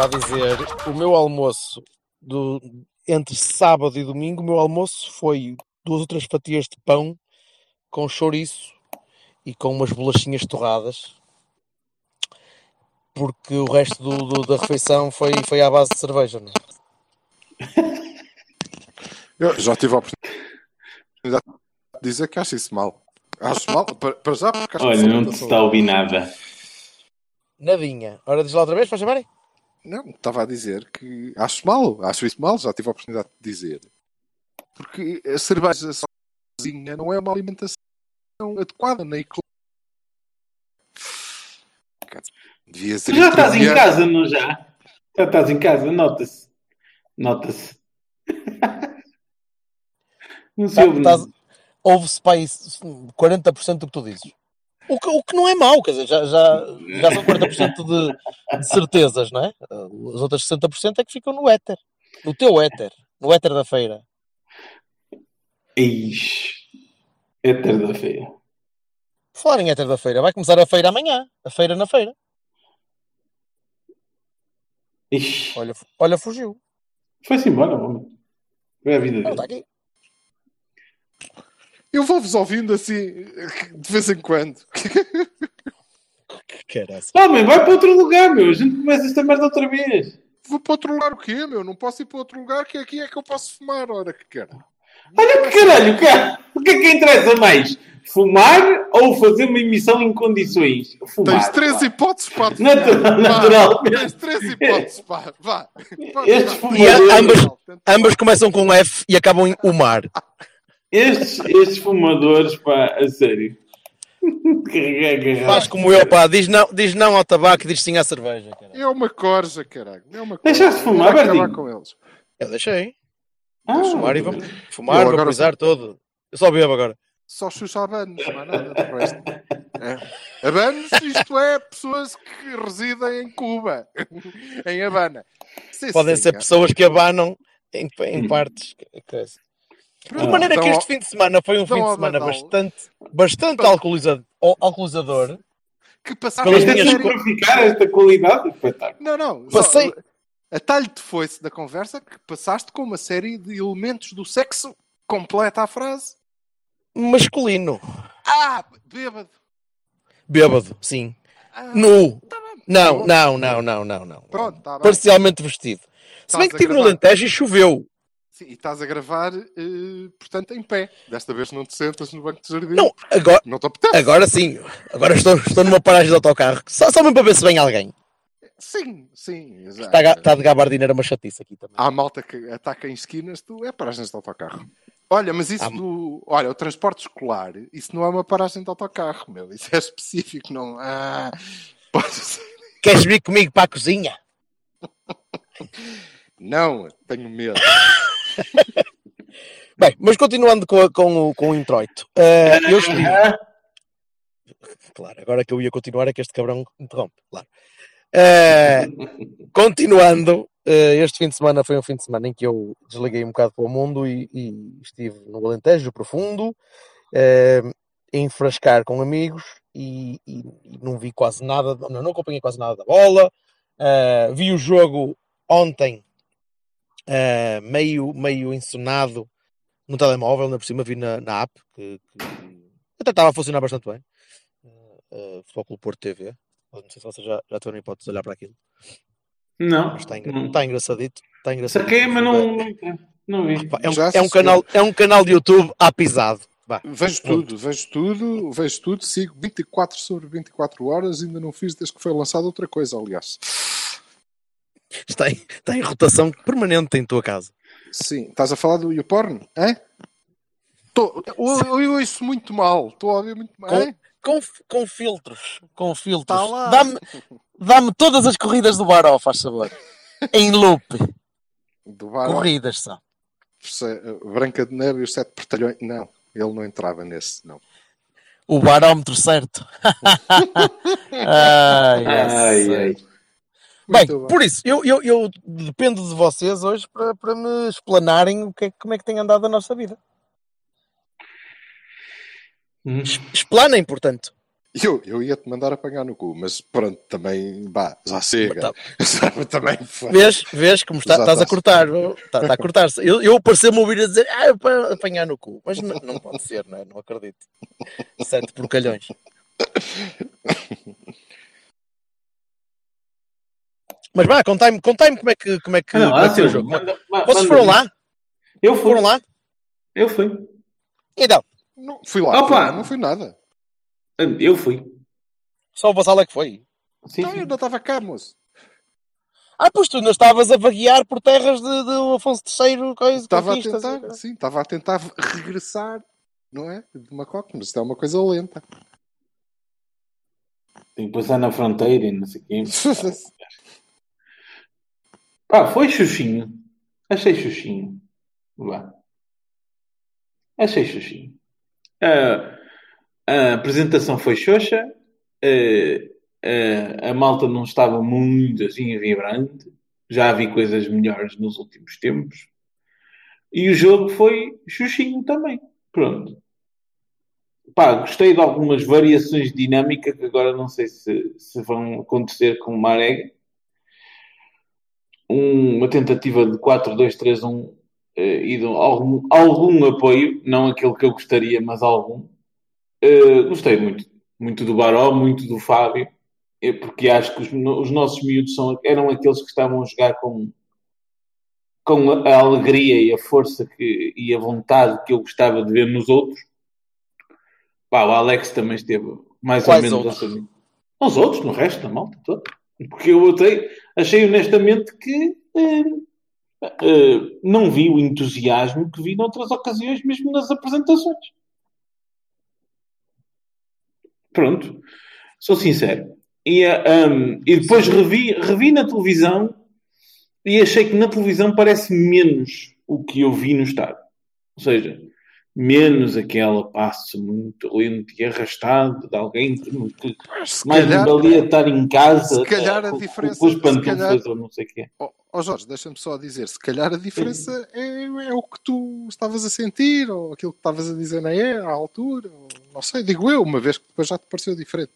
Estava a dizer, o meu almoço do, entre sábado e domingo, o meu almoço foi duas ou três fatias de pão com chouriço e com umas bolachinhas torradas. Porque o resto do, do- da refeição foi, foi à base de cerveja. Não? é? Eu já tive a oportunidade de dizer que acho isso mal. Acho mal, para, para já, porque acho que Olha, não muito te está a ouvir nada. Nadinha. Ora, diz lá outra vez para chamarem? Não, estava a dizer que acho mal, acho isso mal, já tive a oportunidade de dizer. Porque a cerveja sozinha não é uma alimentação adequada, nem. Devia ser Tu já estás em casa, não já? Já estás em casa, nota-se. Nota-se. Não se ouve Estás- nada. Ouve-se para aí 40% do que tu dizes. O que, o que não é mau, quer dizer, já, já, já são 40% de, de certezas, não é? As outras 60% é que ficam no éter. No teu éter. No éter da feira. Ixi. Éter da feira. Falar em éter da feira, vai começar a feira amanhã. A feira na feira. Ixi. Olha, olha fugiu. Foi-se embora, homem. Foi a vida Não, está dele. aqui. Eu vou-vos ouvindo assim de vez em quando. Caralho. Homem, vai para outro lugar, meu. A gente começa esta merda outra vez. Vou para outro lugar o quê, meu? Não posso ir para outro lugar que aqui é que eu posso fumar, ora que quero. Olha que caralho, cara. O que é que interessa mais? Fumar ou fazer uma emissão em condições? Fumar. Tens três vá. hipóteses para te Natural- naturalmente. Tens três hipóteses, pá. Vá. Estes. E a- fumadores, ambas, ambas começam com F e acabam em Umar. estes, estes fumadores, pá, a sério. Faz como eu, pá. Diz não, diz não ao tabaco e diz sim à cerveja. Cara. É uma corja, caralho. É uma corja. Deixaste de fumar, Bertinho? com eles. Eu deixei. Ah, Fumar e vamos. Fumar, agora- vaporizar todo. Eu só bebo agora. Só xuxa abanos, não há nada de resto. É. Abanos, isto é pessoas que residem em Cuba. em Havana. Sim, Podem sim, ser cara. pessoas que abanam em, em partes. De maneira que então, este fim de semana foi um fim de semana bastante, bastante alcooliza- ó, alcoolizador. que passaste pelas Isto é minhas- tudo para ficar esta qualidade. Não, não. Passei- atalho-te foi-se da conversa que passaste com uma série de elementos do sexo completa a frase. Masculino. Ah, bêbado. Bêbado, sim. Ah, Nu. tá. Não, não, não, não, não, não. Pronto, tá. Parcialmente vestido. Se bem que estive no. Alentejo e choveu. Sim, e estás a gravar, eh, portanto, em pé. Desta vez não te sentas no banco de jardim. Não, agora, Não agora sim. Agora estou, estou numa paragem de autocarro. Só, só mesmo para ver se vem alguém. Sim, sim, exato. Está, está de gabardineira uma chatice aqui também. Há malta que ataca em esquinas, tu é paragens de autocarro. Olha, mas isso Há- do. Olha, o transporte escolar, isso não é uma paragem de autocarro, meu. Isso é específico, não. Ah. Queres vir comigo para a cozinha? Não, tenho medo. Bem, mas continuando com, a- com o, com o introito. eh, eu estive... Claro, agora que eu ia continuar é que este cabrão interrompe, claro. Eh, continuando, eh, este fim de semana foi um fim de semana em que eu desliguei um bocado para o mundo e, e estive no Alentejo profundo, eh, a enfrascar com amigos e, e- e não vi quase nada, não, não acompanhei quase nada da bola. Vi o jogo ontem, eh, meio, meio encenado no telemóvel, ainda por cima vi na, na app, que, que até estava a funcionar bastante bem. Uh, uh, Futebol Clube Porto TV. Não sei se vocês já, já tiveram hipótese de olhar para aquilo. Não. Mas está, engra- não. está engraçadito. Está engraçadito. Saquei, mas não, não, vi. Pá, É um, é, um canal, é um canal de YouTube apisado. Vá. Vejo tudo, vejo tudo, vejo tudo, sigo 24 sobre 24 horas, ainda não fiz desde que foi lançada outra coisa, aliás. Está em, está em rotação permanente em tua casa. Sim, estás a falar do YouPorn? É? Tô, eu, eu ouço muito mal. Estou a ouvir muito mal. Com- É? Com, com filtros. Com filtros. Tá. Dá-me dá todas as corridas do Baró, faz favor. Em loop. Do Baró, Corridas só. se- Branca de Neve e os Sete Portalhões. Não, ele não entrava nesse, não. O barómetro certo. ai, Ai, ai. Bem, por isso, eu, eu, eu dependo de vocês hoje para, para me explanarem o que é, como é que tem andado a nossa vida. Hum. Explanem, portanto. Eu, eu ia-te mandar apanhar no cu, mas pronto, também, bah, já chega. Tá. também. Vês, vês como está, estás a está. cortar. Está, está a cortar-se. Eu, eu pareceu-me ouvir a dizer, ah, para apanhar no cu. Mas não, não pode ser, não é? Não acredito. Sete porcalhões. Mas vá, contai-me contai como é que, como é que, Ah, não, como é que foi o sim, jogo. manda- Vocês foram lá? Eu fui. Foram lá? Eu fui. Então, Não, fui lá, Opa! fui não fui nada. Eu fui. só o Vassal é que foi. Sim, Não, sim. eu não estava cá, moço. Ah, pois tu ainda estavas a vaguear por terras de, de Afonso III, coisa, Estava a tentar, sim, estava a tentar regressar, não é? De Macoque, mas isto é uma coisa lenta. Tem que passar na fronteira e não sei o quê. Pá, foi xuxinho. Achei xuxinho. Vá. Achei xuxinho. Ah, a apresentação foi xoxa. Ah, ah, a malta não estava muito assim vibrante. Já vi coisas melhores nos últimos tempos. E o jogo foi xuxinho também. Pronto. Pá, gostei de algumas variações de dinâmica que agora não sei se, se vão acontecer com o Marega. Um- uma tentativa de 4-2-3-1 eh, e de algum, algum apoio, não aquele que eu gostaria, mas algum. Eh, gostei muito, muito do Baró, muito do Fábio, eh, porque acho que os, os nossos miúdos são, eram aqueles que estavam a jogar com, com a, a alegria e a força que, e a vontade que eu gostava de ver nos outros. Pá, o Alex também esteve mais Quais ou menos outros? assim. Os outros, no resto da malta toda. Porque eu achei, achei honestamente que eh, eh, não vi o entusiasmo que vi noutras ocasiões, mesmo nas apresentações. Pronto, sou sincero. E, eh, um, e depois revi, revi na televisão e achei que na televisão parece menos o que eu vi no estádio. Ou seja, menos aquela passo muito lento e arrastado de alguém que, que Se mais calhar, me valia estar em casa se calhar a com, diferença- com os pantufas ou não sei o quê. Ó ó Jorge, deixa-me só dizer, se calhar a diferença é, é o que tu estavas a sentir, ou aquilo que estavas a dizer na era, à altura, ou, não sei, digo eu, uma vez que depois já te pareceu diferente.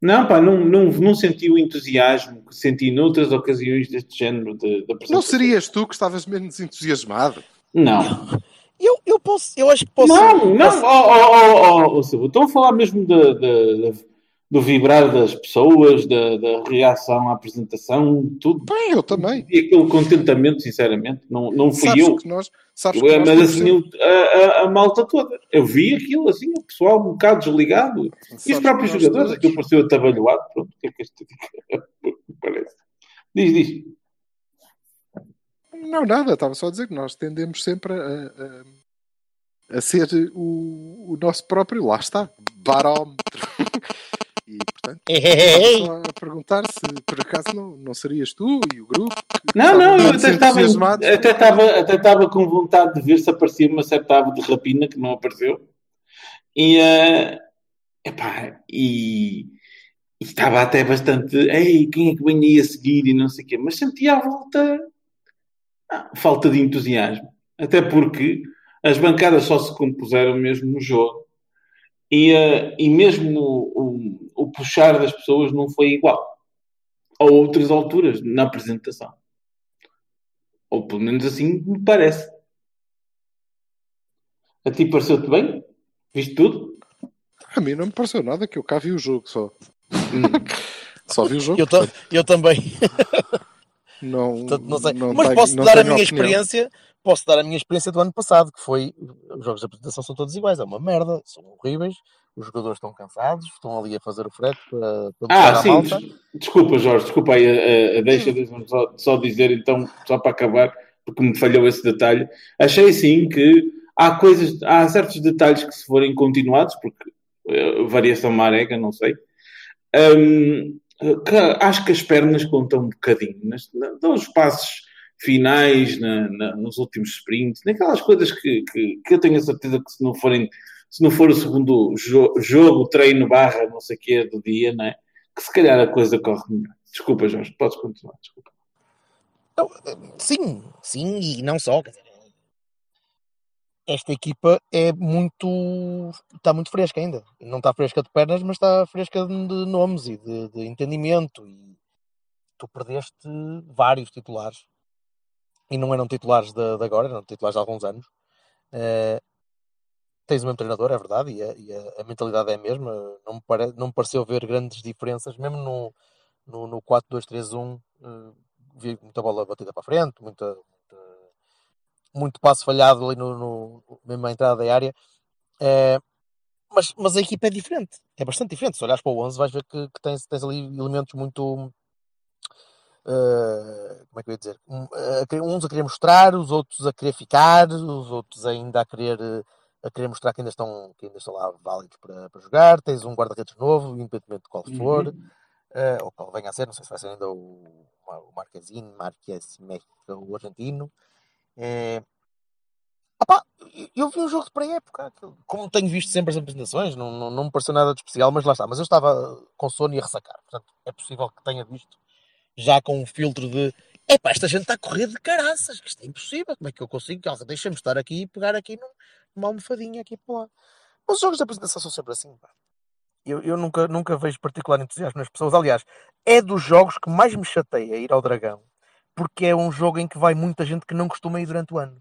Não, pá, não, não, não senti o entusiasmo que senti noutras ocasiões deste género de, de apresentação. Não serias tu que estavas menos entusiasmado? Não, Eu, eu posso, eu acho que posso. não, não. posso- Oh, oh, oh, oh, oh, Estão a falar mesmo da- da- da- do vibrar das pessoas, da, da reação à apresentação, tudo. Bem, eu também. E aquele contentamento, sinceramente, não, não fui Sabes eu. que nós, sabes Eu, que nós mas assim, a, a- a malta toda. Eu vi aquilo assim, o pessoal um bocado desligado. E sabes os que próprios jogadores, aquilo pareceu atabalhoado. Pronto, o que é que isto parece? Diz, diz. Não, nada, estava só a dizer que nós tendemos sempre a, a- a ser o, o nosso próprio, lá está, barómetro. E, portanto, estava só a perguntar se por acaso não, não serias tu e o grupo. Não, não, eu até estava, até, estava, até estava com vontade de ver se aparecia uma certa ave de rapina que não apareceu. E, eh, epá, e, e estava até bastante. Ei, quem é que vem aí a seguir e não sei o quê. Mas sentia à volta falta de entusiasmo. Até porque as bancadas só se compuseram mesmo no jogo. E, eh, e mesmo o, o, o puxar das pessoas não foi igual a outras alturas na apresentação. Ou pelo menos assim me parece. A ti pareceu-te bem? Viste tudo? A mim não me pareceu nada, que eu cá vi o jogo só. só vi o jogo. Eu, ta- eu também. Não, Portanto, não sei. não Mas tenho- posso não dar a minha opinião. experiência. Posso dar a minha experiência do ano passado, que foi os jogos de apresentação são todos iguais, é uma merda, são horríveis, os jogadores estão cansados, estão ali a fazer o frete para, para Ah, sim. malta. des- Desculpa, Jorge, desculpa aí. a- a- a deixa, deixa-me só, só dizer então, só para acabar, porque me falhou esse detalhe. Achei sim que há coisas, há certos detalhes que se forem continuados, porque uh, variação marega, não sei. Um, acho que as pernas contam um bocadinho, nas, dão os passos finais na, na, nos últimos sprints, naquelas coisas que, que, que, eu tenho a certeza que se não forem, se não for o segundo jo jogo, treino, barra, não sei o que do dia, né? que se calhar a coisa corre melhor. Desculpa, Jorge, podes continuar, desculpa. Sim, sim, e não só. Quer dizer, esta equipa é muito. está muito fresca ainda. Não está fresca de pernas, mas está fresca de nomes e de, de entendimento. E tu perdeste vários titulares. E não eram titulares de, de agora, eram titulares de alguns anos. Uh, tens o mesmo treinador, é verdade, e, a, e a, a, mentalidade é a mesma. Não me, pare, não me pareceu ver grandes diferenças, mesmo no, no, no 4-2-3-1. Uh, vi muita bola batida para a frente, muita muito passo falhado ali no, no mesmo à entrada da área. É, mas, mas a equipa é diferente, é bastante diferente. Se olhares para o 11, vais ver que, que tens, tens ali elementos muito. Uh, como é que eu ia dizer? uns a querer mostrar, os outros a querer ficar, os outros ainda a querer, a querer mostrar que ainda estão, que ainda estão lá válidos para, para jogar. Tens um guarda-redes novo, independentemente de qual for, uhum. uh, ou qual venha a ser, não sei se vai ser ainda o, o Marquezine, Marquez, o argentino. É... Opa, eu vi um jogo de pré-época, como tenho visto sempre as apresentações, não, não, não me pareceu nada de especial, mas lá está. Mas eu estava com sono e a ressacar, portanto é possível que tenha visto já com um filtro de epá, esta gente está a correr de caraças, que isto é impossível, como é que eu consigo? Deixa-me estar aqui e pegar aqui numa almofadinha aqui para lá. Mas os jogos de apresentação são sempre assim, pá. Eu, eu nunca, nunca vejo particular entusiasmo nas pessoas. Aliás, é dos jogos que mais me chateia ir ao Dragão porque é um jogo em que vai muita gente que não costuma ir durante o ano.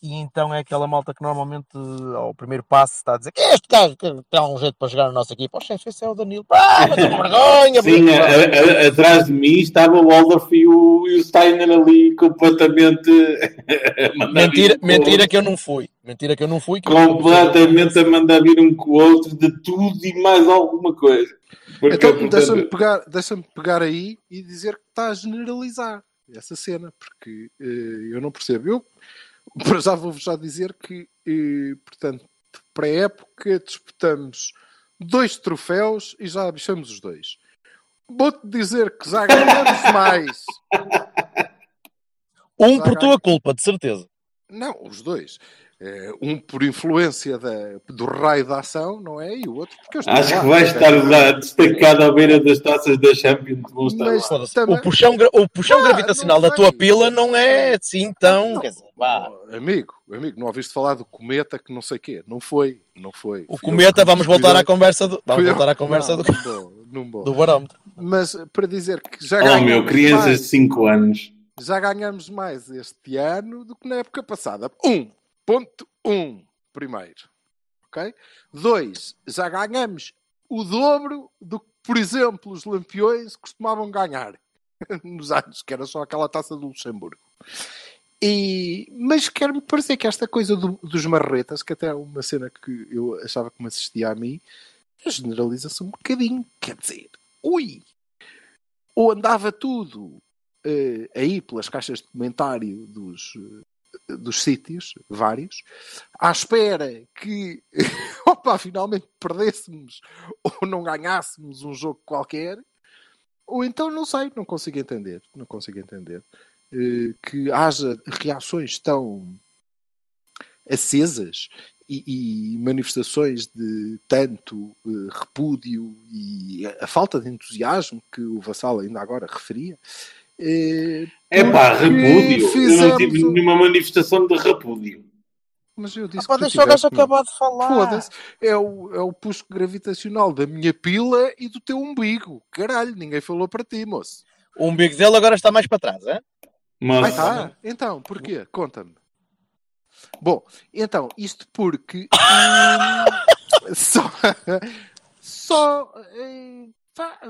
E então é aquela malta que normalmente ao primeiro passo está a dizer que este gajo que tem um jeito para jogar na nossa equipa. Oxe, esse é o Danilo. Ah, mas vergonha! Sim, a, a, atrás de mim estava o Waldorf e o, e o Steiner ali completamente. mentira, mentira que eu não fui. Mentira que eu não fui. completamente a mandar vir um com o outro de tudo e mais alguma coisa. Porque, então, portanto... deixa-me pegar, deixa pegar aí e dizer que está a generalizar essa cena, porque uh, eu não percebo. Eu, para já vou-vos já dizer que, uh, portanto, para a época disputamos dois troféus e já bichamos os dois. Vou-te dizer que já ganhamos mais. Um já por tua culpa, de certeza. Não, os dois. É, um por influência da, do raio da ação, não é? E o outro porque eu estou Acho lá, que vai estar lá, destacado à beira das taças da Champions. Mas, também... O puxão, o puxão ah, gravitacional da tua pila não é assim tão. Dizer, amigo, amigo, não ouviste falar do cometa que não sei quê? Não foi, não foi. O Fui cometa, vamos voltar à conversa do. Vamos voltar à conversa não, do. Não vou, do barómetro. Mas para dizer que já Oh meu, crianças de 5 anos. Já ganhamos mais este ano do que na época passada. Um, Ponto 1, um, primeiro. Ok? 2. Já ganhamos o dobro do que, por exemplo, os lampiões costumavam ganhar nos anos, que era só aquela taça do Luxemburgo. E, mas quero-me parecer que esta coisa do, dos marretas, que até é uma cena que eu achava que me assistia a mim, generaliza-se um bocadinho. Quer dizer, ui! Ou andava tudo uh, aí pelas caixas de comentário dos, dos sítios, vários, à espera que, opa, finalmente perdêssemos ou não ganhássemos um jogo qualquer, ou então não sei, não consigo entender, não consigo entender eh, que haja reações tão acesas e, e manifestações de tanto uh, repúdio e a, a, falta de entusiasmo que o Vassal ainda agora referia é pá, repúdio. Eu não tive nenhuma manifestação de repúdio. Mas eu disse ah, que deixa o gajo acabar de falar. Foda-se. É o, é o puxo gravitacional da minha pila e do teu umbigo. Caralho, ninguém falou para ti, moço. O umbigo dele agora está mais para trás, é? Mas... Ah, está. Então, porquê? Conta-me. Bom, então, isto porque. Hum, só. Só. Hum,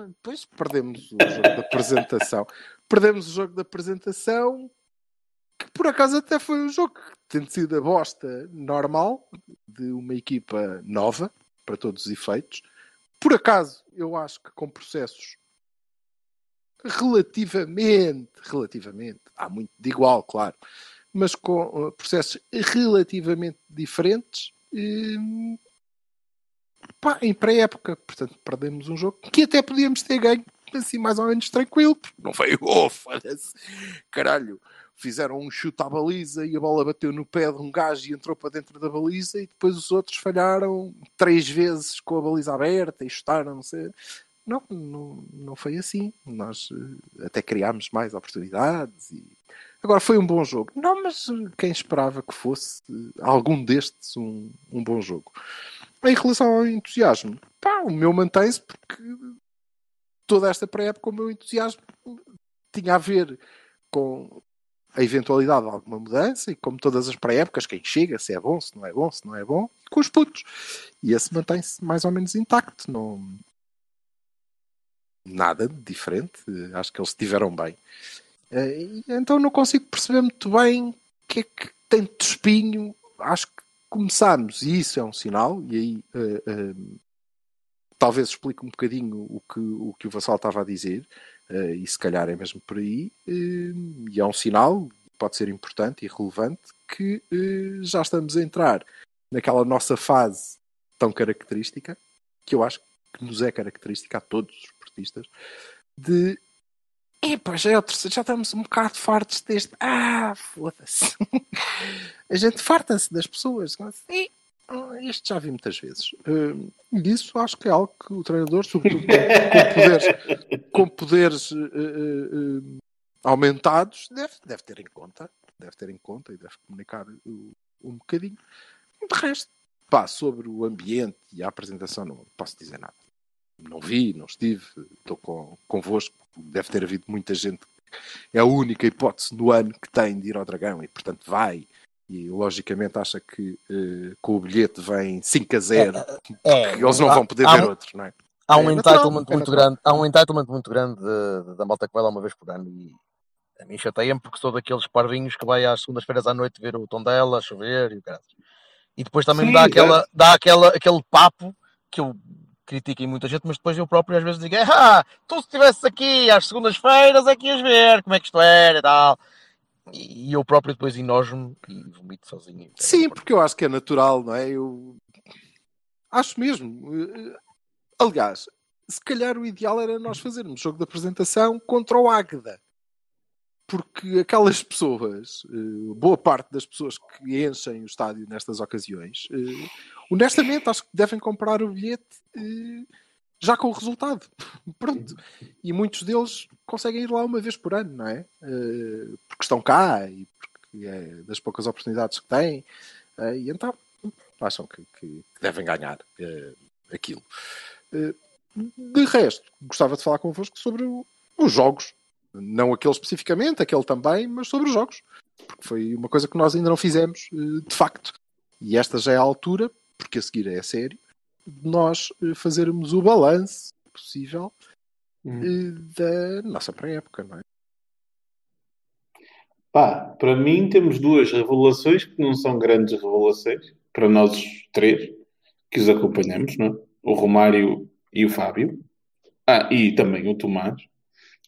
depois perdemos o jogo da apresentação. Perdemos o jogo da apresentação, que por acaso até foi um jogo que tem sido a bosta normal de uma equipa nova, para todos os efeitos. Por acaso, eu acho que com processos relativamente, relativamente, há muito de igual, claro, mas com uh, processos relativamente diferentes. hum, pá, em pré-época, portanto, perdemos um jogo que até podíamos ter ganho assim mais ou menos tranquilo, porque não veio, oh, foda-se, caralho, fizeram um chute à baliza e a bola bateu no pé de um gajo e entrou para dentro da baliza e depois os outros falharam três vezes com a baliza aberta e chutaram, não sei. Não, não, não foi assim. Nós eh, até criámos mais oportunidades e agora foi um bom jogo. Não, mas eh, quem esperava que fosse eh, algum destes um, um bom jogo? Em relação ao entusiasmo, pá, o meu mantém-se porque toda esta pré-época o meu entusiasmo tinha a ver com a eventualidade de alguma mudança e como todas as pré-épocas, quem chega, se é bom, se não é bom, se não é bom, com os putos. E esse mantém-se mais ou menos intacto. Não... Nada de diferente. Acho que eles estiveram bem. Eh, Então não consigo perceber muito bem o que é que tem de espinho. Acho que começámos, e isso é um sinal, e aí eh, eh, talvez explique um bocadinho o que o, que o Vassal estava a dizer, eh, e se calhar é mesmo por aí, eh, e é um sinal, pode ser importante e relevante, que eh, já estamos a entrar naquela nossa fase tão característica, que eu acho que nos é característica a todos os esportistas, de epá, já, é já estamos um bocado fartos deste. Ah, foda-se. a gente farta-se das pessoas. E, ah, Isto já vi muitas vezes. E isso acho que é algo que o treinador, sobretudo com, com poderes, com poderes eh, eh, aumentados, deve, deve ter em conta. Deve ter em conta e deve comunicar uh, um bocadinho. De resto, pá, sobre o ambiente e a apresentação, não posso dizer nada. Não vi, não estive, estou com, convosco. Deve ter havido muita gente. É a única hipótese no ano que tem de ir ao Dragão e, portanto, vai e logicamente acha que eh, com o bilhete vem 5 a 0 É, porque eles não há- vão poder há ver outros, não é? Há um É entitlement é muito natural. grande, há um entitlement muito grande de- de- da malta que vai lá uma vez por ano e a mim chateia-me porque sou daqueles parvinhos que vai às segundas-feiras à noite ver o tom dela, chover e o caralho. E depois também me Sim, dá, aquela, exato. dá aquela, aquele papo que eu critico em muita gente, mas depois eu próprio às vezes digo: Ah, tu se estivesses aqui às segundas-feiras é que ias ver como é que isto era e tal. E eu próprio depois enojo-me e vomito sozinho. Sim, porque eu acho que é natural, não é? Eu acho mesmo. Eh, Aliás, se calhar o ideal era nós fazermos jogo de apresentação contra o Águeda. Porque aquelas pessoas, eh, boa parte das pessoas que enchem o estádio nestas ocasiões, eh, honestamente acho que devem comprar o bilhete já com o resultado. Pronto. E muitos deles conseguem ir lá uma vez por ano, não é? Eh, Porque estão cá e porque é das poucas oportunidades que têm. Eh, E então acham que, que devem ganhar eh, aquilo. De resto, gostava de falar convosco sobre o- os jogos. Não aquele especificamente, aquele também, mas sobre os jogos. Porque foi uma coisa que nós ainda não fizemos, de facto. E esta já é a altura, porque a seguir é sério, de nós eh, fazermos o balanço possível eh, da nossa pré-época, não é? Pá, para mim temos duas revelações que não são grandes revelações, para nós os três que os acompanhamos, não é? O Romário e o Fábio. Ah, e também o Tomás.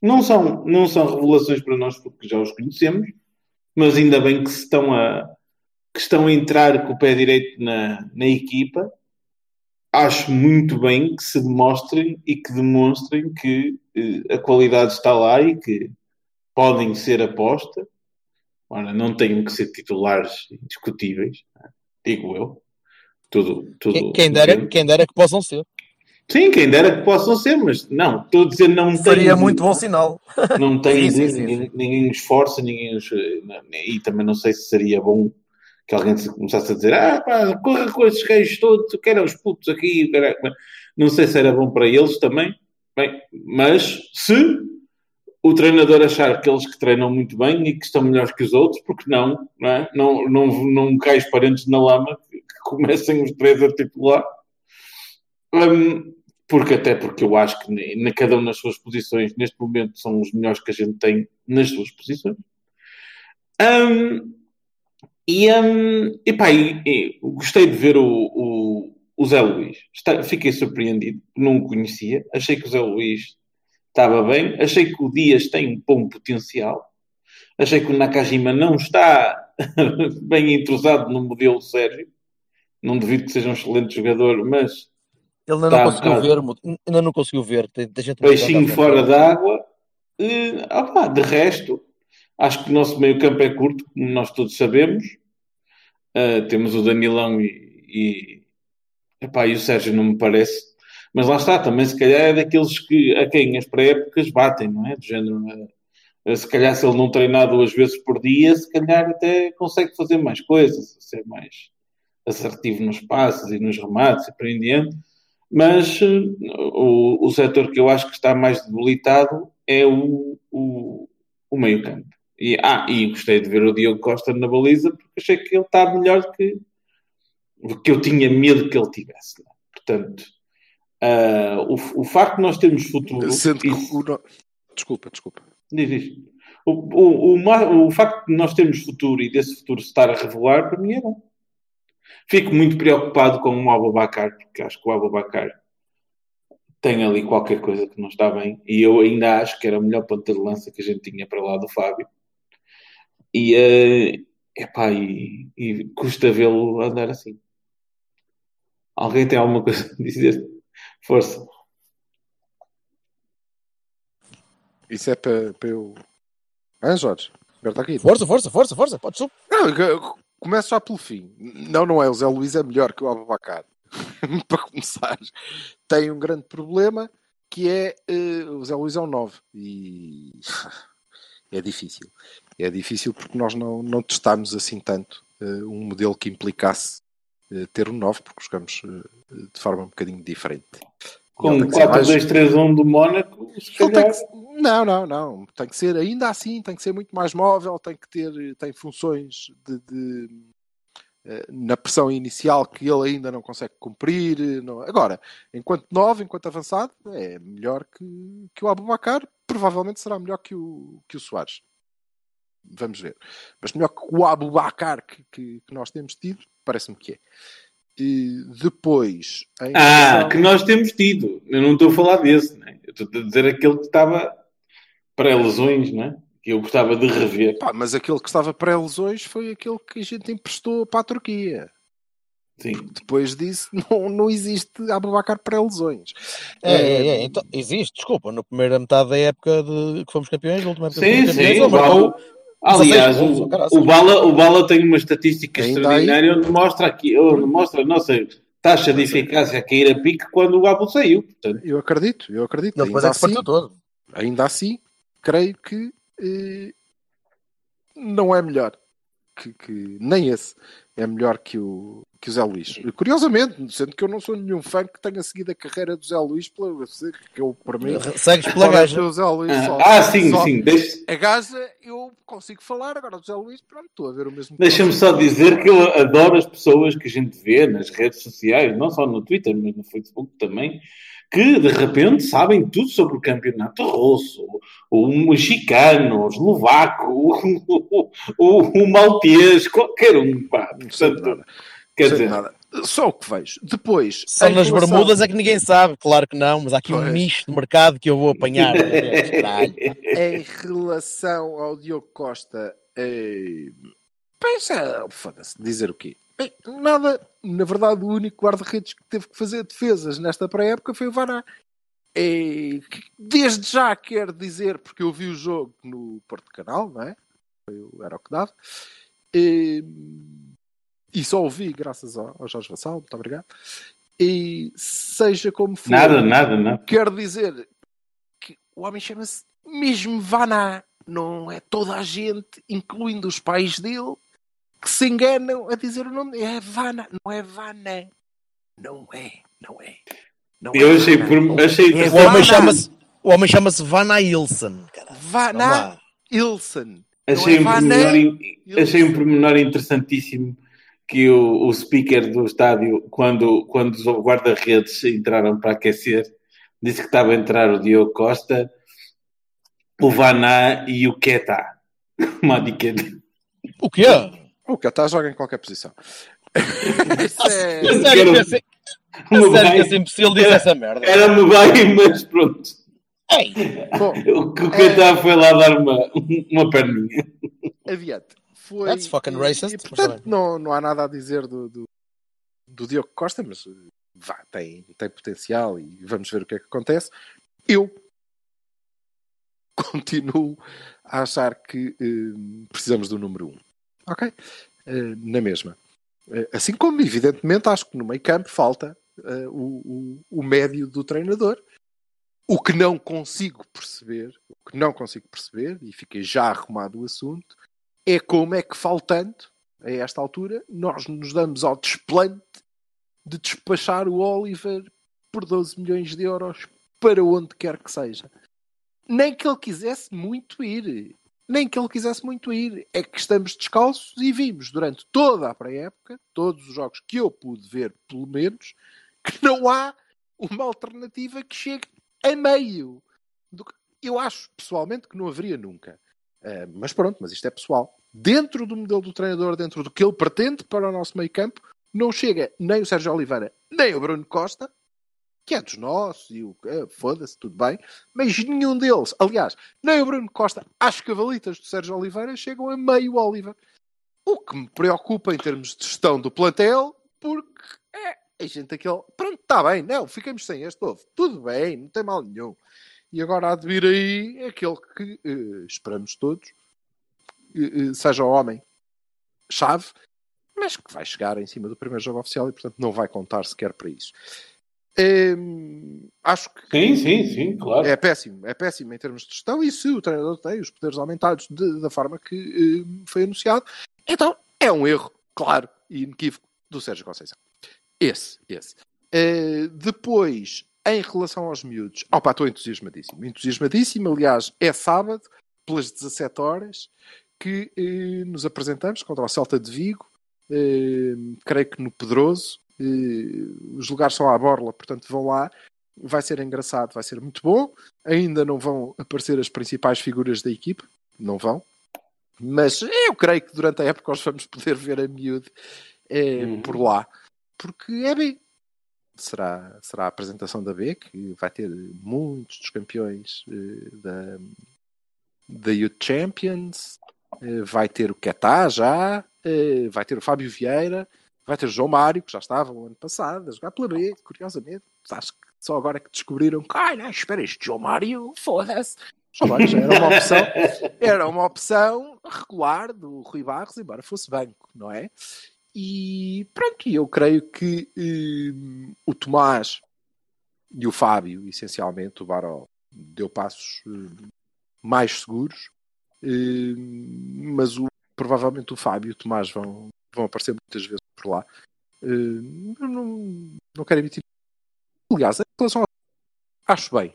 Não são, não são revelações para nós porque já os conhecemos, mas ainda bem que estão a, que estão a entrar com o pé direito na, na equipa. Acho muito bem que se demonstrem e que demonstrem que eh, a qualidade está lá e que podem ser aposta. Ora, não têm que ser titulares indiscutíveis, né? digo eu. Tudo, tudo Quem, quem dera, quem dera que possam ser. Sim, quem dera que possam ser, mas não, estou a dizer não Seria tem. muito bom sinal. Não tem, Sim, sim, sim, ninguém, ninguém esforça, ninguém os- e também não sei se seria bom que alguém se começasse a dizer ah pá, corra com esses gajos todos, tu queres os putos aqui, o caralho." não sei se era bom para eles também, bem, mas se o treinador achar que eles que treinam muito bem e que estão melhores que os outros, porque não, não, é? não, não, não parentes na lama que, comecem os três a titular. Hum, porque até porque eu acho que na cada um nas suas posições, neste momento, são os melhores que a gente tem nas suas posições. Hum, e, epá, e, e gostei de ver o, o, o Zé Luís. Está- fiquei surpreendido, não o conhecia. Achei que o Zé Luís estava bem. Achei que o Dias tem um bom potencial. Achei que o Nakajima não está bem entrosado no modelo Sérgio. Não duvido que seja um excelente jogador, mas Ele ainda não conseguiu ver, ainda não conseguiu ver. Tem, tem gente peixinho fora d'água. Eh, opá, de resto, acho que o nosso meio campo é curto, como nós todos sabemos. Eh, temos o Danilão e, e, epá, e o Sérgio não me parece. Mas lá está, também se calhar é daqueles que, a quem as pré-épocas batem, não é? Género, eh, se calhar se ele não treinar duas vezes por dia, se calhar até consegue fazer mais coisas, ser mais assertivo nos passos e nos remates e por em diante. Mas eh, o, o setor que eu acho que está mais debilitado é o, o, o meio-campo. E, ah, e gostei de ver o Diogo Costa na baliza porque achei que ele está melhor do que, que eu tinha medo que ele tivesse. não é? Portanto, ah, o, o facto de nós termos futuro. Sendo que isso- o Desculpa, desculpa. Diz isto. O, o, o, o facto de nós termos futuro e desse futuro se estar a revelar, para mim é bom. Fico muito preocupado com o Abubacar, porque acho que o Abubacar tem ali qualquer coisa que não está bem. E eu ainda acho que era a melhor ponta de lança que a gente tinha para lá do Fábio. E, eh, epá, e, e custa vê-lo andar assim. Alguém tem alguma coisa a dizer? Força. Isso é para, para eu. Hã, Jorge? Aperta aqui. Força, força, força, força. Pode subir. Não, eu- começo já pelo fim. Não, não é. O Zé Luís é melhor que o Ababacar. para começar, tem um grande problema que é eh, o Zé Luís é um 9 e é difícil. É difícil porque nós não, não testámos assim tanto eh, um modelo que implicasse eh, ter um 9, porque jogamos eh, de forma um bocadinho diferente. Com Ele tem que ser mais- 4-2-3-1 do Mónaco, calhar. que- Não, não, não. Tem que ser, ainda assim, tem que ser muito mais móvel, tem que ter tem funções de, de, na pressão inicial que ele ainda não consegue cumprir. não- Agora, enquanto novo, enquanto avançado, é melhor que, que o Abubacar, provavelmente será melhor que o, que o Soares. Vamos ver. Mas melhor que o Abubacar que, que, que nós temos tido, parece-me que é. E depois, em Ah, que nós temos tido. Eu não estou a falar desse, né? Eu estou a dizer aquele que estava pré-lesões, né? Que eu gostava de rever. Pá, mas aquele que estava pré-lesões foi aquele que a gente emprestou para a Turquia. Sim. Depois disso, não, não existe Abubacar pré-lesões. É, é, é. Então, existe, desculpa, na primeira metade da época de que fomos campeões, na última época Sim, fomos campeões, sim. Marcou Aliás, 16 gols, o, o, Bala, o Bala tem uma estatística Ainda extraordinária onde mostra, aqui, onde mostra a nossa taxa de eficácia a cair a pique quando o Abu saiu. Portanto, Eu acredito, eu acredito. Depois Ainda é assim, todo. ainda assim, creio que eh, não é melhor. Que, que- nem esse é melhor que o, que o Zé Luís. Curiosamente, sendo que eu não sou nenhum fã que tenha seguido a carreira do Zé Luís pela UFC, que eu, para mim, Segues pela gaja. deixo o Zé Luís só- ah, sim, só- sim. Deixa- A gaja eu consigo falar, agora do Zé Luís, pronto, estou a ver o mesmo. Deixa-me só dizer que eu adoro as pessoas que a gente vê nas redes sociais, não só no Twitter, mas no Facebook também, que de repente sabem tudo sobre o campeonato russo, o mexicano, o eslovaco, o, o, o maltês, qualquer um. Pá. Portanto, nada. quer dizer, nada. Só o que vejo. Depois, Só nas relação- bermudas é que ninguém sabe, claro que não, mas há aqui um Pois. nicho de mercado que eu vou apanhar. Em relação ao Diogo Costa, eh, pensa, foda-se, dizer o quê? Bem, nada, na verdade, o único guarda-redes que teve que fazer defesas nesta pré-época foi o Vaná. Que desde já quero dizer, porque eu vi o jogo no Porto Canal, não é? Foi o- Era o que dava. Eh, e só ouvi graças ao, ao Jorge Vassal, muito obrigado. E seja como for, nada, nada, nada. quero dizer que o homem chama-se mesmo Vaná. Não é toda a gente, incluindo os pais dele, que se enganam a dizer o nome. É Vana, não é Vana. Não é, não é. Não Eu é achei, Vana. por- achei É O homem Vana. chama-se o homem chama-se Vanna Ilson. Vana. Ilson. Achei, é um pormenor, in- achei um pormenor interessantíssimo que o, o speaker do estádio, quando, quando os guarda-redes entraram para aquecer, disse que estava a entrar o Diogo Costa, o Vaná e o Keta. Madi Keta. O quê? O Qatar joga em qualquer posição. Isso é... A sério que esse- sério que bem, esse imbecil disse essa merda? Era-me bem, mas pronto. Ei, Bom, O que o Keta foi lá dar uma, uma perninha. adiante. foi. That's fucking racist, e, portanto, não, não há nada a dizer do, do, do Diogo Costa, mas vá, tem, tem potencial e vamos ver o que é que acontece. Eu continuo a achar que eh, precisamos do número 1. Um. Ok? Eh, na mesma. Eh, assim como, evidentemente, acho que no meio campo falta eh, o, o, o médio do treinador. O que não consigo perceber, o que não consigo perceber, e fiquei já arrumado o assunto, é como é que faltando, a esta altura, nós nos damos ao desplante de despachar o Oliver por 12 milhões de euros para onde quer que seja. Nem que ele quisesse muito ir. Nem que ele quisesse muito ir. É que estamos descalços e vimos durante toda a pré-época, todos os jogos que eu pude ver, pelo menos, que não há uma alternativa que chegue a meio. do que- Eu acho, pessoalmente, que não haveria nunca. Uh, mas pronto, mas isto é pessoal. Dentro do modelo do treinador, dentro do que ele pretende para o nosso meio campo, não chega nem o Sérgio Oliveira, nem o Bruno Costa, que é dos nossos, e o eh, foda-se, tudo bem, mas nenhum deles, aliás, nem o Bruno Costa, às cavalitas do Sérgio Oliveira, chegam a meio Oliver. O que me preocupa em termos de gestão do plantel, porque é, a gente aquele. Pronto, está bem, não, ficamos sem este ovo. Tudo bem, não tem mal nenhum. E agora há de vir aí aquele que eh, esperamos todos eh, seja o homem chave, mas que vai chegar em cima do primeiro jogo oficial e, portanto, não vai contar sequer para isso. Hum, acho que Sim, sim, sim, claro. é péssimo, é péssimo em termos de gestão. E se o treinador tem os poderes aumentados de- da forma que hum, foi anunciado, então é um erro, claro e inequívoco, do Sérgio Conceição. Esse, esse. Eh, depois, em relação aos miúdos, opa, estou entusiasmadíssimo. Entusiasmadíssimo, aliás, é sábado, pelas 17 horas, que eh, nos apresentamos contra o Celta de Vigo, eh, creio que no Pedroso. Os lugares são à borla, portanto vão lá. Vai ser engraçado, vai ser muito bom. Ainda não vão aparecer as principais figuras da equipe, não vão. Mas eu creio que durante a época nós vamos poder ver a miúde eh, Uhum. por lá, porque é B. Será, será a apresentação da B, que vai ter muitos dos campeões eh, da, da Youth Champions, eh, vai ter o Ketá já, eh, vai ter o Fábio Vieira, vai ter o João Mário, que já estava o ano passado a jogar pela B, curiosamente. Acho que só agora que descobriram que, ai não, espera, este João Mário, foda-se. João Mário já era uma opção, era uma opção regular do Rui Barros, embora fosse banco, não é? E pronto, eu creio que eh, o Tomás e o Fábio, essencialmente, o Baró, deu passos eh, mais seguros, eh, mas o, provavelmente o Fábio e o Tomás vão, vão aparecer muitas vezes por lá. Eu não, não quero emitir. Aliás, em relação ao. Acho bem,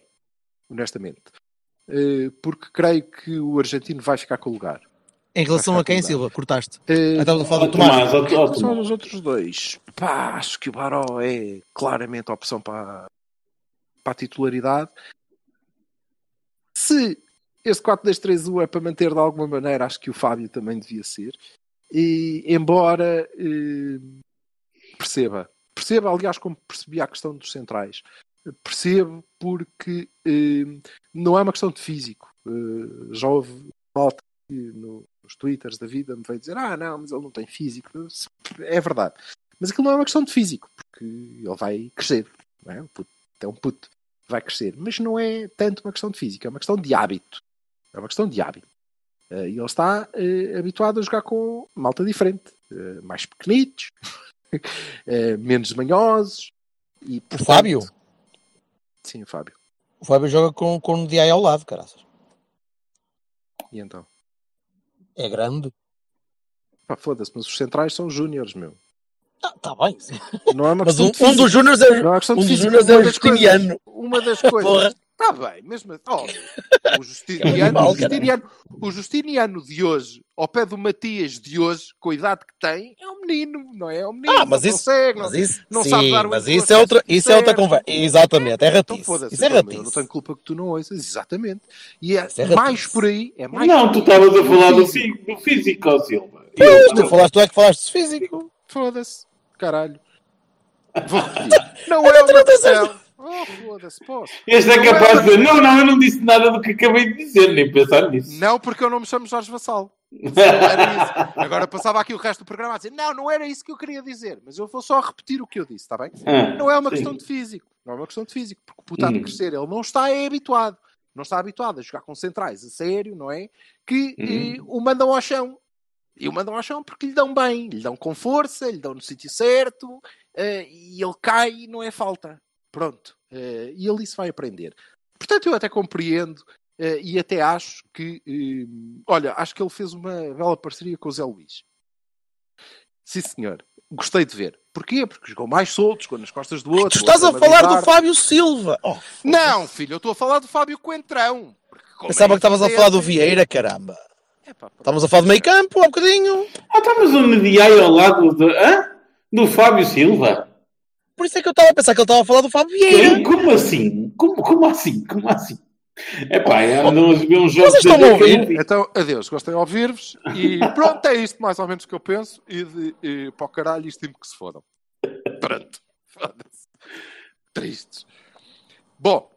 honestamente, Eh, porque creio que o argentino vai ficar com o lugar. Em relação a quem, Silva? Cortaste. Eh, Ah, Estamos a falar do Tomás. Tomás, em relação aos outros dois, pá, acho que o Baró é claramente a opção para, para a titularidade. Se esse 4-2-3-1 é para manter de alguma maneira, acho que o Fábio também devia ser. E, embora eh, perceba, perceba, aliás, como percebi a questão dos centrais, percebo porque eh, não é uma questão de físico. Eh, já houve malta que no- nos twitters da vida me veio dizer: Ah, não, mas ele não tem físico. É verdade. Mas aquilo não é uma questão de físico, porque ele vai crescer. Não é? O puto é um puto, vai crescer. Mas não é tanto uma questão de físico, é uma questão de hábito. É uma questão de hábito. Eh, E ele está eh, habituado a jogar com malta diferente, eh, mais pequenitos, menos manhosos. E, O portanto- Fábio? Sim, o Fábio. O Fábio joga com, com o DI ao lado, caraças. E então? É grande. Pá, foda-se, mas os centrais são júniores, meu. Ah, tá bem. Não é uma Mas um, um dos Júniors é, Não é um dos. Júniors é o Justiniano. Uma das coisas. Está bem, mesmo assim. Oh, o, É Justiniano, um animal, o, Justiniano, o Justiniano de hoje, ao pé do Matias de hoje, com a idade que tem, é um menino, não é? É um menino. Ah, mas não isso, consegue, mas não, isso, não sim, sabe dar o mas isso é outra, isso é outra conversa. Exatamente, é Então ratice. foda-se, Isso é então, meu, eu não tenho culpa que tu não ouças, exatamente. E é, é mais por aí, é mais Não, tu estavas a falar do, físico. fí- do físico, Silva. Pois, tu falaste, tu é que falaste de físico. Foda-se, caralho. Vou repetir. Não é uma questão. Oh, foda-se, posso. Este é Não capaz é- de dizer: Não, não, eu não disse nada do que acabei de dizer, nem pensar nisso. Não, porque eu não me chamo Jorge Vassal. Agora passava aqui o resto do programa a dizer: Não, não era isso que eu queria dizer, mas eu vou só repetir o que eu disse, está bem? Ah, Não é uma sim. questão de físico. Não é uma questão de físico, porque o de Hum. crescer. Ele não está é habituado. Não está habituado a jogar com centrais a sério, não é? Que Hum. eh, o mandam ao chão. E o mandam ao chão porque lhe dão bem, lhe dão com força, lhe dão no sítio certo, eh, e ele cai e não é falta. Pronto. Eh, e ele isso vai aprender. Portanto, eu até compreendo eh, e até acho que. eh, olha, acho que ele fez uma bela parceria com o Zé Luís. Sim, senhor. Gostei de ver. Porquê? Porque jogou mais solto, jogou nas costas do outro. Tu estás a falar do. Fábio Silva. Oh, Não, filho, eu estou a falar do Fábio Coentrão. Pensava é que estavas a falar do Vieira, caramba. Pronto. Estávamos a falar do meio campo há um bocadinho. Ah, estamos um mediai ao lado do, hã? do Fábio Silva. Por isso é que eu estava a pensar que ele estava a falar do Fábio Vieira. Como assim? Como, como assim? Como assim? É pá, andam a ver um jogo Vocês estão a ouvir? Então, adeus, gostei de ouvir-vos e pronto, é isto mais ou menos que eu penso e de e, para o caralho isto que se fodam. Pronto. Foda-se. Tristes. Bom,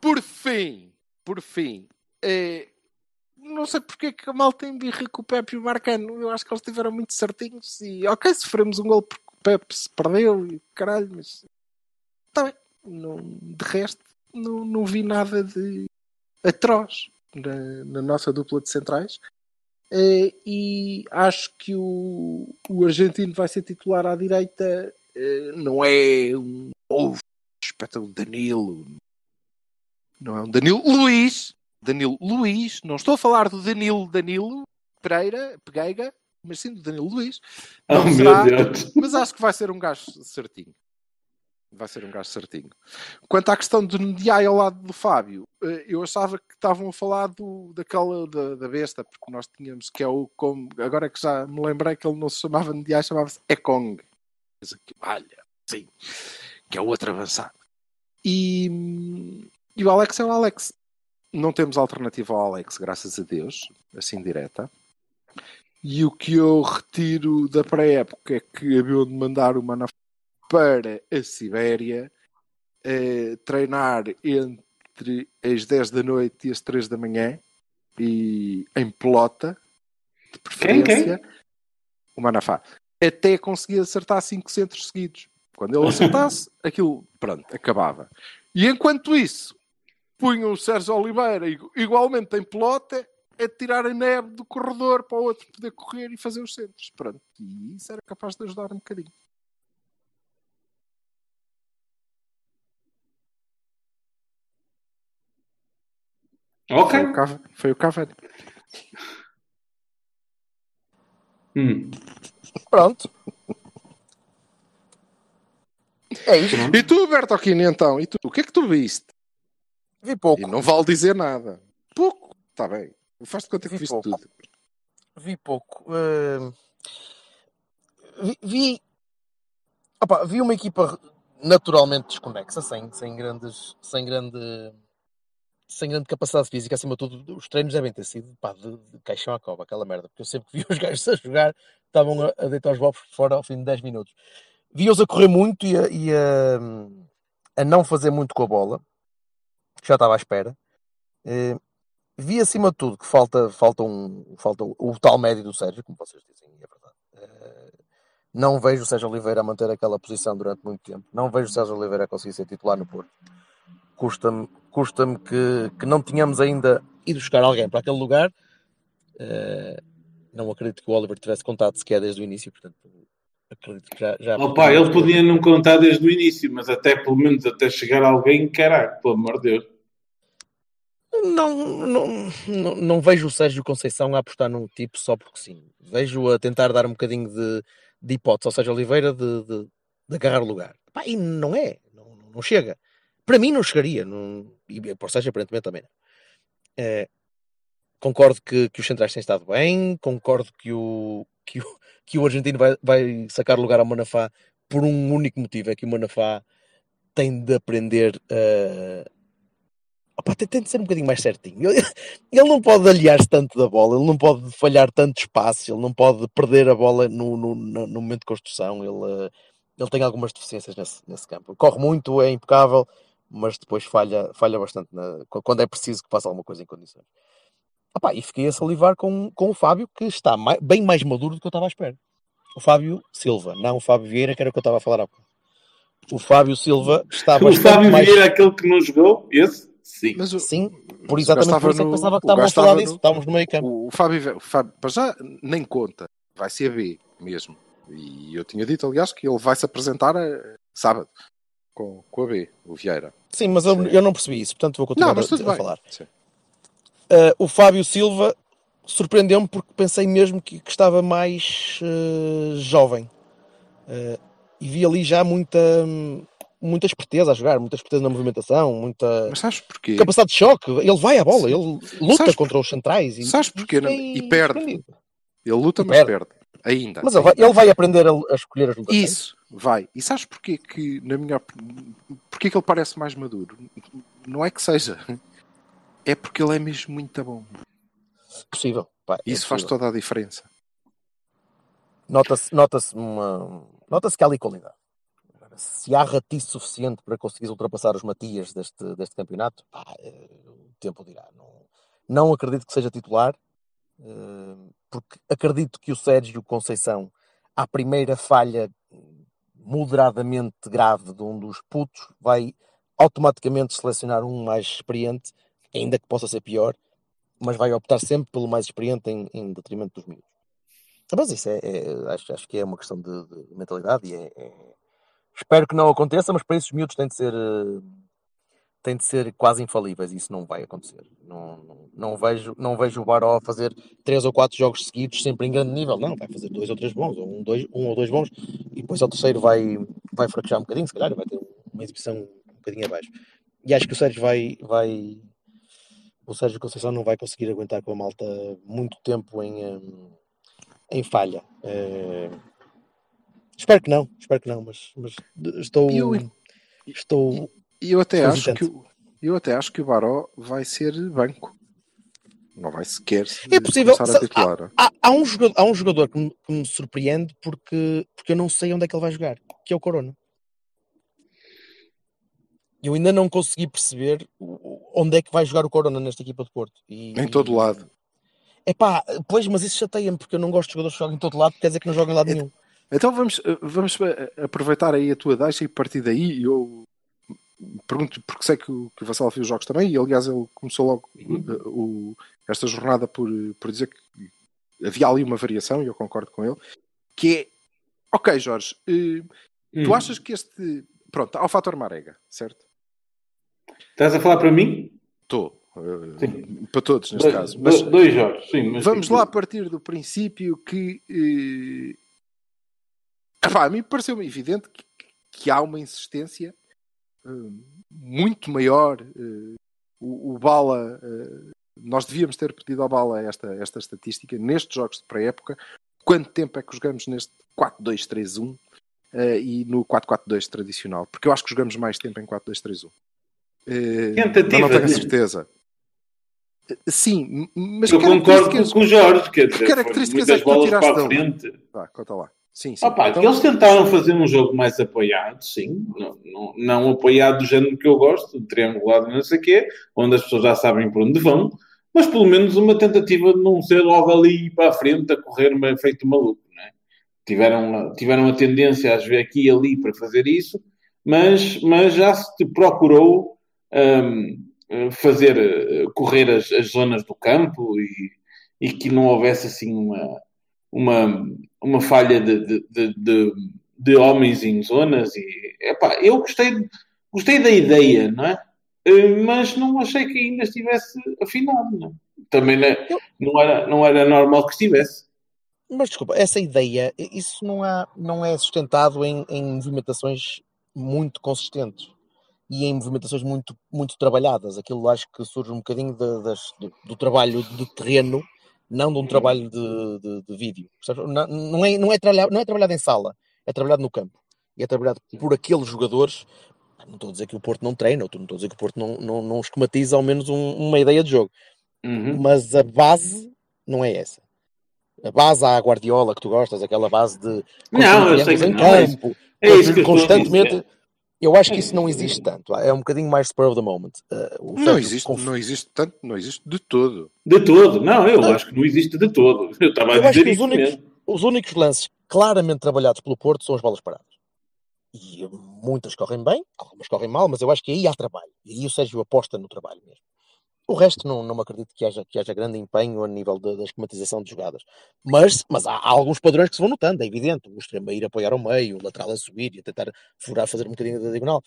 por fim, por fim, eh, não sei porque é que a malta tem birra com o Pepe e o Marcano. Eu acho que eles estiveram muito certinhos e ok, sofremos um gol porque se perdeu e caralho, mas está bem. Não, de resto, não, não vi nada de atroz na, na nossa dupla de centrais. Eh, e acho que o, o argentino vai ser titular à direita. eh, não é um novo espetáculo Danilo. Não é um Danilo Luís. Danilo Luís. Não estou a falar do Danilo Danilo Pereira, Pegueiga, mas sim do Danilo Luís. Oh, Não meu será, mas acho que vai ser um gajo certinho. Vai ser um gajo certinho. Quanto à questão do Ndiaye ao lado do Fábio, eh, eu achava que estavam a falar do, daquela da, da besta, porque nós tínhamos que é o como agora que já me lembrei que ele não se chamava Ndiaye, chamava-se Ekong. Aqui, Olha, sim, que é o outro avançado. E, e o Alex é o Alex. Não temos alternativa ao Alex, graças a Deus, assim direta. E o que eu retiro da pré-época é que haviam de mandar o Manafá para a Sibéria eh, treinar entre as 10 da noite e as 3 da manhã e em pelota de Quem, preferência o Manafá até conseguir acertar 5 centros seguidos. Quando ele acertasse aquilo pronto, acabava. E enquanto isso punham o Sérgio Oliveira igu- igualmente em pelota a tirar a neve do corredor para o outro poder correr e fazer os centros pronto, e isso era capaz de ajudar um bocadinho Ok. Foi o Cavani. Hum. Pronto. É isto. E tu, Bertolini, então? E tu? O que é que tu viste? Vi pouco. E não vale dizer nada. Pouco. Está bem. Faz de conta que Vi viste pouco. tudo. Vi pouco. Eh, vi, vi, Opa, vi uma equipa naturalmente desconexa, sem, sem grandes. Sem grande. Sem grande capacidade física, acima de tudo, os treinos devem ter sido pá, de, de caixão à cova, aquela merda, porque eu sempre que vi os gajos a jogar estavam a, a deitar os bobos fora ao fim de 10 minutos. Vi-os a correr muito e, a, e a, a não fazer muito com a bola, que já estava à espera. Eh, vi acima de tudo que falta, falta, um, falta o, o tal médio do Sérgio, como vocês dizem, e é verdade. Eh, não vejo o Sérgio Oliveira a manter aquela posição durante muito tempo. Não vejo o Sérgio Oliveira a conseguir ser titular no Porto. Custa-me custa que, que não tenhamos ainda ido buscar alguém para aquele lugar. Eh, não acredito que o Oliver tivesse contado sequer desde o início, portanto, acredito que já. já Opa, ele podia não contar desde o início, mas até pelo menos até chegar alguém, caralho, pelo amor de Deus. Não, não, não, não vejo o Sérgio Conceição a apostar num tipo só porque sim. Vejo a tentar dar um bocadinho de, de hipótese ao Sérgio Oliveira de, de, de agarrar lugar. Pá, e não é, não, não chega. Para mim não chegaria, não, e para o Sérgio aparentemente também não. É, concordo que, que os centrais têm estado bem, concordo que o, que o, que o argentino vai, vai sacar lugar ao Manafá por um único motivo, é que o Manafá tem de aprender a Opa, tem, de ser um bocadinho mais certinho. Ele, ele não pode aliar-se tanto da bola, ele não pode falhar tanto espaço, ele não pode perder a bola no, no, no- momento de construção. Ele, eh, ele tem algumas deficiências nesse, nesse campo. Corre muito, é impecável, mas depois falha, falha bastante na- qu- quando é preciso que faça alguma coisa em condições. Opá, e fiquei a salivar com, com o Fábio, que está mai- bem mais maduro do que eu estava à espera. O Fábio Silva, não o Fábio Vieira, que era o que eu estava a falar há pouco. O Fábio Silva está O bastante Fábio mais... Vieira, aquele que não jogou, esse? Sim. Mas o, Sim, por exatamente por isso é que no- pensava que estávamos a falar estava disso. no- Estávamos no meio campo. O, o Fábio, o Fábio, para já, nem conta. Vai ser B mesmo. E eu tinha dito, aliás, que ele vai se apresentar a, sábado com, com a B, o Vieira. Sim, mas eu, eu não percebi isso, portanto vou continuar Não, mas a, tudo a bem. falar. Uh, o Fábio Silva surpreendeu-me porque pensei mesmo que, que estava mais uh, jovem Uh, e vi ali já muita, muita esperteza a jogar, muita esperteza na movimentação, muita Mas sabes porquê? capacidade de choque. Ele vai à bola, ele luta Sabes contra os centrais e, Sabes porquê? fiquei E perde. Ele luta, E mas perde. perde. Ainda. Mas ele vai, ele vai aprender a, a escolher as lutas. Isso, vai. E sabes porquê que, na minha opinião, porquê que ele parece mais maduro? Não é que seja. É porque ele é mesmo muito bom. Possível. pá, é Isso faz toda a diferença. Nota-se nota uma... nota que há ali qualidade. Se há ratice suficiente para conseguir ultrapassar os Matias deste, deste campeonato, pá, eh, o tempo dirá. Não, não acredito que seja titular, eh, porque acredito que o Sérgio Conceição, à primeira falha moderadamente grave de um dos putos, vai automaticamente selecionar um mais experiente, ainda que possa ser pior, mas vai optar sempre pelo mais experiente em, em detrimento dos miúdos. Mas isso é, é- acho, acho que é uma questão de, de mentalidade e é, é- espero que não aconteça, mas para isso os miúdos têm de ser eh, têm de ser quase infalíveis isso não vai acontecer. Não, não, não vejo, não vejo o Baró fazer três ou quatro jogos seguidos sempre em grande nível, não, vai fazer dois ou três bons, ou um, dois, um ou dois bons, e depois ao terceiro vai, vai fraquejar um bocadinho, se calhar vai ter uma exibição um bocadinho abaixo. E acho que o Sérgio vai, vai o Sérgio Conceição não vai conseguir aguentar com a malta muito tempo em, em falha. Eh, espero que não, espero que não, mas, mas estou. Eu- estou. Eu até Sou acho que hesitante. eu até acho que o Baró vai ser banco. Não vai sequer É possível. começar a titular. Há, há um jogador, há um jogador que, me, que me surpreende porque, porque eu não sei onde é que ele vai jogar, que é o Corona. Eu ainda não consegui perceber onde é que vai jogar o Corona nesta equipa de Porto. E, Em todo lado. É pá, pois, mas isso chateia-me porque eu não gosto de jogadores que jogam em todo lado, quer dizer que não jogam em lado nenhum. Então vamos, eh, vamos eh, aproveitar aí a tua deixa e partir daí eu pergunto, porque sei que o, que o Vassal viu os jogos também, e aliás ele começou logo eh, o- esta jornada por, por dizer que havia ali uma variação, e eu concordo com ele, que é, ok Jorge, eh, tu Hum. achas que este, pronto, há o fator Marega, certo? Estás a falar para mim? Estou, eh, para todos neste Dois, caso, mas dois, jogos, sim. Vamos que- lá partir do princípio que eh, epá, a mim pareceu-me evidente que, que há uma insistência eh, muito maior. eh, o, o Bala, eh, nós devíamos ter pedido ao Bala esta, esta estatística nestes jogos de pré-época. Quanto tempo é que jogamos neste 4-2-3-1 eh, e no 4-4-2 tradicional? Porque eu acho que jogamos mais tempo em 4-2-3-1. Eh, Tentativa não tenho a certeza. Eh, Sim, mas Eu concordo com o Jorge, quer dizer, características é que tu tiraste para a frente. Vá, conta lá. Sim, sim. Opa, Então, eles tentaram fazer um jogo mais apoiado, sim. Não, não, não apoiado do género que eu gosto, de triangulado não sei o quê, onde as pessoas já sabem por onde vão, mas pelo menos uma tentativa de não ser logo ali para a frente a correr feito maluco, é? Tiveram, tiveram a tendência a ver aqui e ali para fazer isso, mas, mas já se procurou hum, fazer, eh, correr as, as zonas do campo e, e que não houvesse assim uma, uma, uma falha de, de, de, de, de homens em zonas e epá, eu gostei, gostei da ideia, não é? Eh, Mas não achei que ainda estivesse afinado, não é? Também não, é- não, era, não era normal que estivesse. Mas desculpa, essa ideia, isso não, há, não é sustentado em, em movimentações muito consistentes e em movimentações muito, muito trabalhadas. Aquilo acho que surge um bocadinho da- das- do, do trabalho de terreno, não de um trabalho de, de- de vídeo. Não, não, é, não, é trabalhado, não é trabalhado em sala, é trabalhado no campo. E é trabalhado por aqueles jogadores. Não estou a dizer que o Porto não treina, não estou a dizer que o Porto não, não, não esquematiza ao menos um- uma ideia de jogo. Uhum. Mas a base não é essa. A base à Guardiola que tu gostas, aquela base de Não, eu sei que em não, é isso- campo, é isso estou a constantemente. Eu acho que isso não existe tanto. É um bocadinho mais spur of the moment. Uh, o Não existe, conf- não existe tanto, não existe de todo. De todo. Não, eu acho que não existe de todo. Eu estava a Eu acho dizer que os isso únicos, mesmo. os únicos lances claramente trabalhados pelo Porto são as bolas paradas. E muitas correm bem, algumas correm mal, mas eu acho que aí há trabalho. E aí o Sérgio aposta no trabalho mesmo. O resto não, não acredito que haja, que haja grande empenho a nível da, esquematização de jogadas. Mas, mas há, há alguns padrões que se vão notando, é evidente. O extremo a ir apoiar ao meio, o lateral a subir e a tentar furar, fazer um bocadinho da diagonal.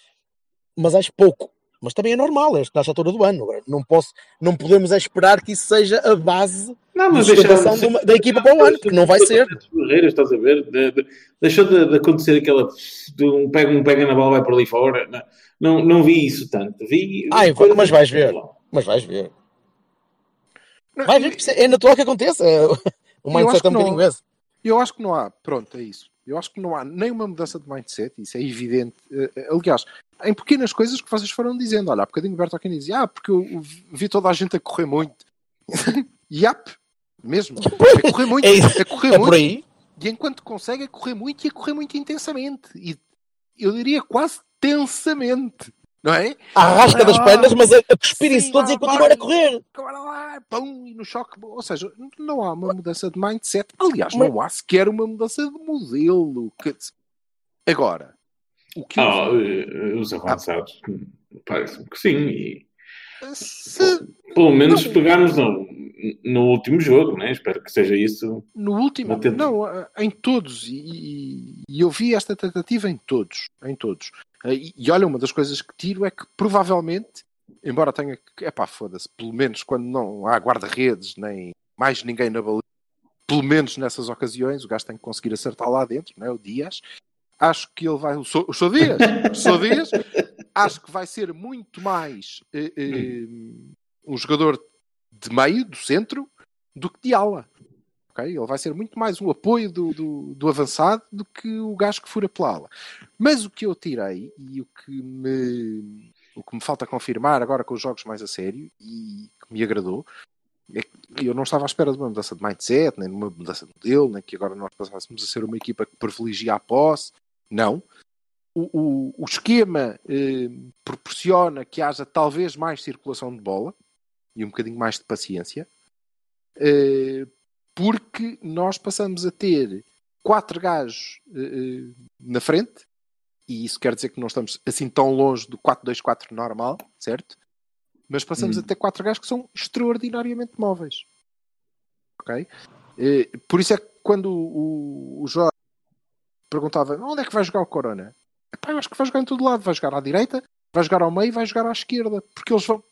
Mas acho pouco. Mas também é normal, é nesta altura do ano. Não, posso, não podemos é esperar que isso seja a base Não, de mas sustentação deixaram de uma- da equipa para o ano, porque não vai ser. Barreiras, estás a ver? De- de- deixou de, de acontecer aquela de um pega, um pega na bola vai por ali fora. Não, não, não vi isso tanto. Vi. Coisas- mas vais ver. Mas vais ver. Não, Vai ver é natural que aconteça. O Eu acho mindset é um bocadinho esse. Eu acho que não há, pronto, é isso. Eu acho que não há nem uma mudança de mindset, isso é evidente. Eh, eh, Aliás, em pequenas coisas que vocês foram dizendo. Olha, há bocadinho o Bertolini dizia, ah, porque eu vi toda a gente a correr muito. Yap, mesmo. A correr muito, É, a correr é muito. por aí. E enquanto consegue, a correr muito e a correr muito intensamente. E eu diria quase tensamente. Não é? Arrasca das pernas, mas a, cuspirem-se todos e continuar a correr. Agora lá, pum, e no choque. Ou seja, não há uma mudança de mindset. Aliás, Mas- não há sequer uma mudança de modelo. Que- Agora, o que Ah, eh, os avançados. Parece-me que sim. E, se pelo menos Não. pegarmos no, no último jogo, né? Espero que seja isso. no último, Não tento. não, em todos, e, e- eu vi esta tentativa em todos, em todos. Ah, E, e olha, uma das coisas que tiro é que provavelmente, embora tenha que, epá, foda-se, pelo menos quando não há guarda-redes, nem mais ninguém na baliza, pelo menos nessas ocasiões, o gajo tem que conseguir acertar lá dentro, não é? o Dias. Acho que ele vai. O Sou, o Sou Dias, o Sou Dias, acho que vai ser muito mais eh, um jogador de meio, do centro, do que de ala. ok? Ele vai ser muito mais um apoio do, do, do avançado do que o gajo que fura pela ala. Mas o que eu tirei e o que me, o que me falta confirmar agora com os jogos mais a sério e que me agradou é que eu não estava à espera de uma mudança de mindset, nem de uma mudança de modelo, nem que agora nós passássemos a ser uma equipa que privilegia a posse. Não. O, o, o esquema eh, proporciona que haja talvez mais circulação de bola e um bocadinho mais de paciência, eh, porque nós passamos a ter quatro gajos eh, eh, na frente, e isso quer dizer que não estamos assim tão longe do 4-2-4 normal, certo? Mas passamos Hum. a ter quatro gajos que são extraordinariamente móveis. Ok? Eh, por isso é que quando o, o Jorge perguntava onde é que vai jogar o Corona? Epá, eu acho que vai jogar em todo lado. Vai jogar à direita, vai jogar ao meio vai jogar à esquerda. Porque eles vão.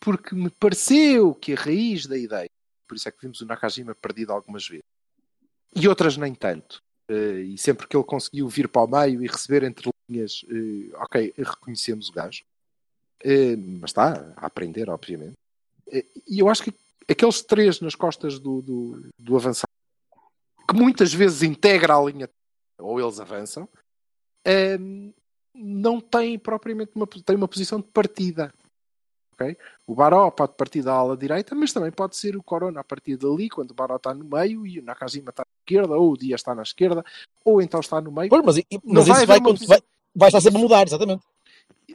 Porque me pareceu que a raiz da ideia, por isso é que vimos o Nakajima perdido algumas vezes, e outras nem tanto. Eh, e sempre que ele conseguiu vir para o meio e receber entre linhas, eh, ok, reconhecemos o gajo. Eh, mas está a aprender, obviamente. E eu acho que aqueles três nas costas do, do, do avançado, que muitas vezes integra a linha, ou eles avançam, não têm propriamente uma, têm uma posição de partida. ok? O Baró pode partir da ala direita, mas também pode ser o Corona a partir dali, quando o Baró está no meio e o Nakajima está à esquerda, ou o Dias está na esquerda, ou então está no meio. Pois, mas, e- Não mas vai isso vai, posição- vai, vai estar sempre a mudar, exatamente.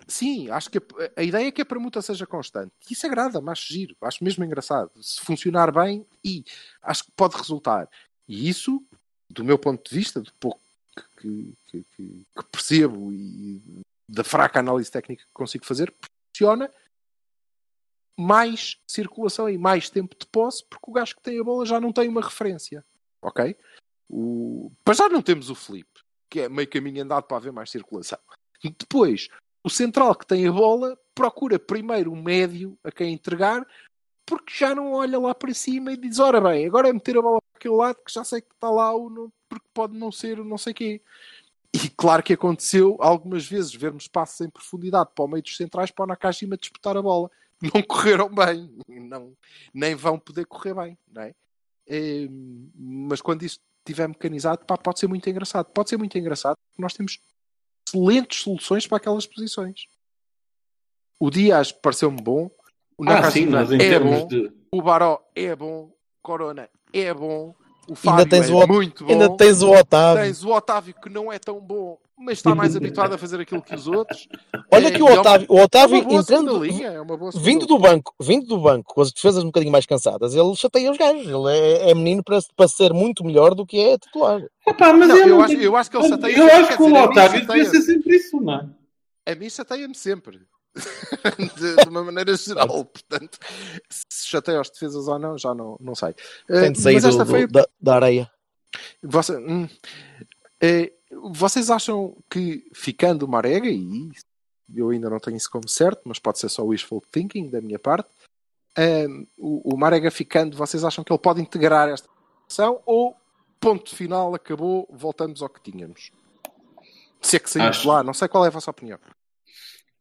Sim, acho que a, a ideia é que a permuta seja constante. Isso agrada-me, acho giro, acho mesmo engraçado. Se funcionar bem, e acho que pode resultar. E isso, do meu ponto de vista, do pouco que, que- que- que percebo e da fraca análise técnica que consigo fazer, proporciona mais circulação e mais tempo de posse, porque o gajo que tem a bola já não tem uma referência. Ok? O... Para já não temos o flip, que é meio caminho andado para haver mais circulação. Depois, o central que tem a bola procura primeiro o médio a quem entregar, porque já não olha lá para cima e diz: Ora bem, agora é meter a bola aquele lado que já sei que está lá, ou não, porque pode não ser o não sei quê. E claro que aconteceu algumas vezes vermos passos em profundidade para o meio dos centrais para o Nakajima disputar a bola. Não correram bem, não, nem vão poder correr bem, não é? Eh, mas quando isso estiver mecanizado, pá, pode ser muito engraçado. Pode ser muito engraçado porque nós temos excelentes soluções para aquelas posições. O Dias pareceu-me bom, o Ah, sim, Nakajima mas em é bom, de. o Baró é bom, Corona é bom, O Fábio tens é o Ot- muito bom. Ainda tens o Otávio. Tens o Otávio que não é tão bom, mas está mais habituado a fazer aquilo que os outros. Olha É, que o é uma- Otávio, o É Otávio uma boa entrando, segunda linha, é uma boa segunda vindo do banco, vindo do banco, com as defesas um bocadinho mais cansadas, ele chateia os gajos. Ele é, é menino para, para ser muito melhor do que é titular. Epá, mas Não, eu, eu não acho- tenho- eu acho que ele chateia Eu acho que o Otávio devia ser sempre isso, não é? A mim chateia-me sempre. de, de uma maneira geral, portanto, se chateia os defesas ou não, já não, não sei. Eh, Tem de sair mas do- foi. da, da areia. Você- hum, eh, vocês acham que ficando o Marega, e eu ainda não tenho isso como certo, mas pode ser só wishful thinking da minha parte, eh, o, o Marega ficando, vocês acham que ele pode integrar esta ação ou ponto final, acabou, voltamos ao que tínhamos? Se é que saímos Acho- de lá, não sei qual é a vossa opinião.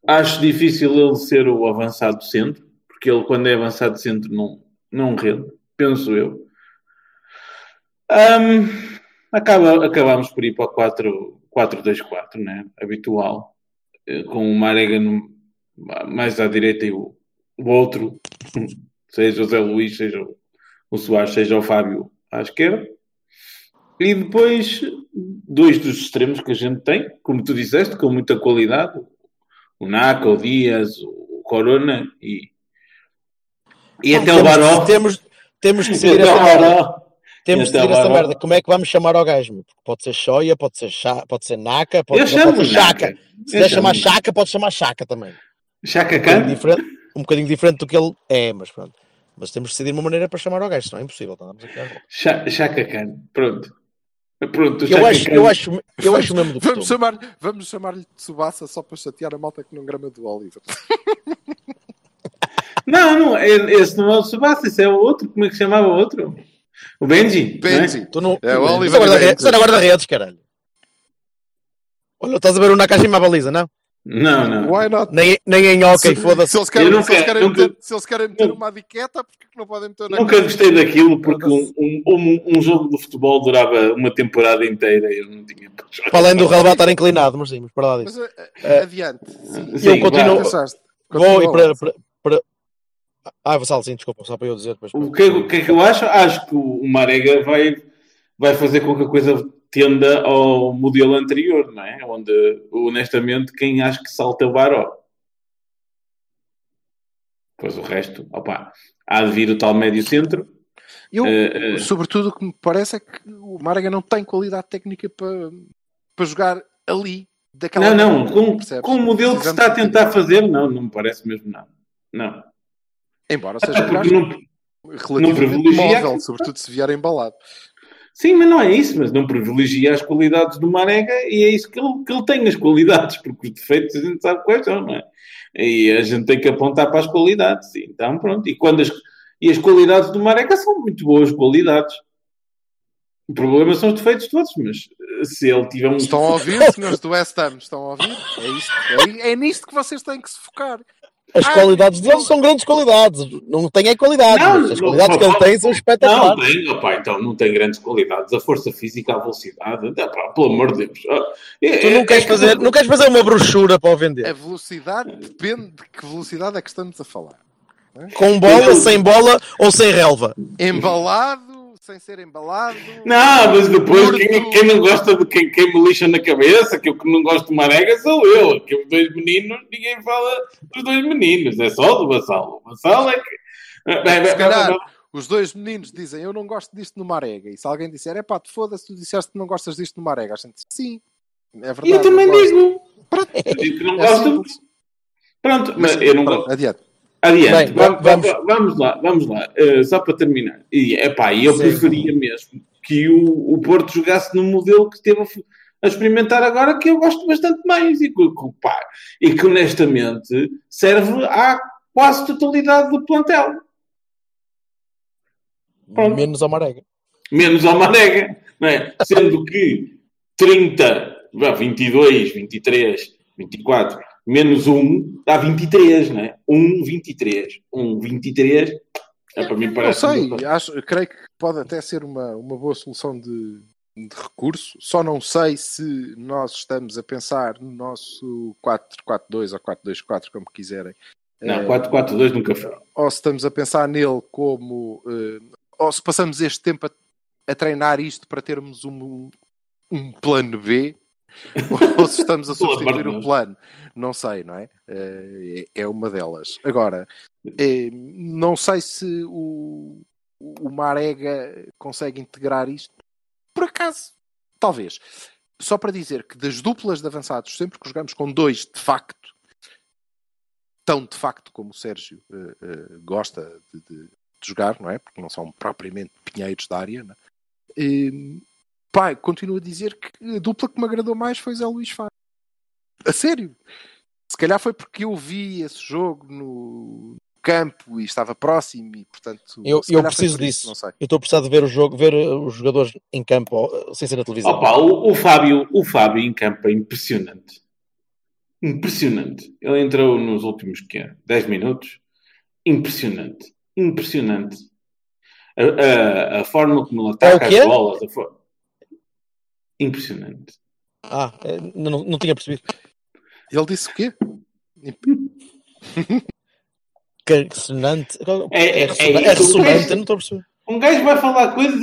Acho difícil ele ser o avançado centro, porque ele, quando é avançado centro, não, não rende, penso eu. Ahm, acaba, acabamos por ir para o 4 4-2-4, né? habitual, eh, com o Marega no- mais à direita e o, o outro, seja o Zé Luís, seja o, o Soares, seja o Fábio à esquerda. E depois, dois dos extremos que a gente tem, como tu disseste, com muita qualidade, o Naka, o Dias, o Corona e, e até o Baró. temos, temos que até essa merda. Temos E o decidir essa merda. Como é que vamos chamar ao gajo? Porque Pode ser Shoya, pode ser, chá, pode ser Naka, pode, ser. Chaka. Se quiser chamar Chaka, pode chamar Chaka também. Chaka Um bocadinho, Khan? diferente, um bocadinho diferente do que ele é, mas pronto. Mas temos de decidir uma maneira para chamar ao gajo, senão é impossível. Vamos aqui às voltas. Cha- Chaka Khan. Pronto. Pronto, eu, acho, eu, acho, eu acho mesmo do Vamos costume. chamar, vamos chamar-lhe Tsubasa só para chatear a malta que não grama do Oliver. Não, não, é- esse não é o Subasa, esse é o outro. Como é que chamava o outro? O Benji. não é? Benji. Tu não, É o Isso Oliver Benji. isso era guarda-redes, caralho. Olha, estás a ver o Nakashima à baliza, não? Não, não. Why not? Nem, nem em hockey, Se, foda-se. se eles querem, nunca- se eles querem nunca- meter, se eles querem meter uma diqueta, porque que não podem meter na Nunca gostei daquilo porque um, um, um, jogo de futebol durava uma temporada inteira e eu não tinha. Para além do relevado estar inclinado, mas sim, mas para lá disso. Mas eh, adiante. Sim. Sim, eu continuo-? Vou e para, para, para... Ah, Vassal, sim, desculpa, só para eu dizer depois. O que, o que é que eu acho? Acho que o Marega vai, vai fazer com que a coisa tenda ao modelo anterior, não é? Onde, honestamente, quem acha que salta é o Baró. Pois o resto, opa, há de vir o tal médio centro. Eu, eh. sobretudo, o que me parece é que o Marga não tem qualidade técnica para, para jogar ali. Daquela Não, não, com, percebes? com o modelo que se está a tentar fazer, não, não me parece mesmo nada. Não. Embora seja não, relativamente privilegia móvel, sobretudo se vier embalado. Sim, mas não é isso, mas não privilegia as qualidades do Marega e é isso que ele, que ele tem, as qualidades, porque os defeitos a gente sabe quais são, não é? E a gente tem que apontar para as qualidades, então pronto. E, quando as, e as qualidades do Marega são muito boas qualidades. O problema são os defeitos todos, mas se ele tiver um. Estão a ouvir, senhores do West Ham? Estão a ouvir? É, isto, é, é nisto que vocês têm que se focar. As Ah, qualidades deles são grandes qualidades. Não tem é qualidades, Não, as não, qualidades que ele não, tem são Não, espetaculares. tem, opá, então não tem grandes qualidades. A força física, a velocidade, opá, pelo amor de Deus. Ah, é- Tu não é- queres, é fazer, não queres fazer uma brochura para o vender? A velocidade depende de que velocidade é que estamos a falar. Com bola, sem bola ou sem relva? Embalado, sem ser embalado. Não, mas depois quem, quem não gosta de quem, quem me lixa na cabeça, que eu que não gosto de Marega sou eu. Que os dois meninos, ninguém fala dos dois meninos, é só do Vassalo. O Vassalo é que. Bem, bem, Se calhar, os dois meninos dizem eu não gosto disto no Marega. E se alguém disser, é pá, te foda-se, tu disseste que não gostas disto no Marega. A gente diz, sim, é verdade. E eu também digo. Pronto, Eu não é gosto. simples. Pronto, mas eu não Pronto, gosto. adiante. Adiante, Bem, Va- va- vamos. va- vamos lá, vamos lá. Eh, só para terminar. E, epá, eu Sim. preferia mesmo que o, o Porto jogasse no modelo que esteve a, a experimentar agora, que eu gosto bastante mais. E que, pá, e que honestamente serve à quase totalidade do plantel. Pronto. Menos ao Marega. Menos ao Marega. Não é? Sendo que 30, vá, 22, 23, 24, menos 1 dá 23, não é? 1, 23. 1, 23. É, para mim Não parece. sei, acho, creio que pode até ser uma, uma boa solução de, de recurso. Só não sei se nós estamos a pensar no nosso 4-4-2 ou 4-2-4, como quiserem. Não, Eh, 4-4-2 nunca foi. ou se estamos a pensar nele como. eh, ou se passamos este tempo a, a treinar isto para termos um, um plano B ou se estamos a substituir o plano. Não sei, não é? Eh, É uma delas. Agora, eh, não sei se o, o Marega consegue integrar isto. Por acaso, talvez. Só para dizer que das duplas de avançados, sempre que jogamos com dois de facto, tão de facto como o Sérgio eh, eh, gosta de, de- de jogar, não é? Porque não são propriamente pinheiros da área, não é? Pá, continuo a dizer que a dupla que me agradou mais foi Zé Luís Fábio. A sério. Se calhar foi porque eu vi esse jogo no campo e estava próximo e, portanto... Eu, eu preciso isso, disso. não sei. Eu estou a precisar de ver o jogo, ver uh, os jogadores em campo, ó, sem ser na televisão. Opa, o, o Fábio, o Fábio em campo é impressionante. Impressionante. Ele entrou nos últimos que é, 10 minutos. Impressionante. Impressionante. A, a, a forma como ele ataca É o quê? as bolas. a for- Impressionante. Ah, eh, não, não tinha percebido. Ele disse o quê? Que ressonante. É- é- É, ressonante, é é ressonante, eu não estou a perceber. Um gajo vai falar coisas.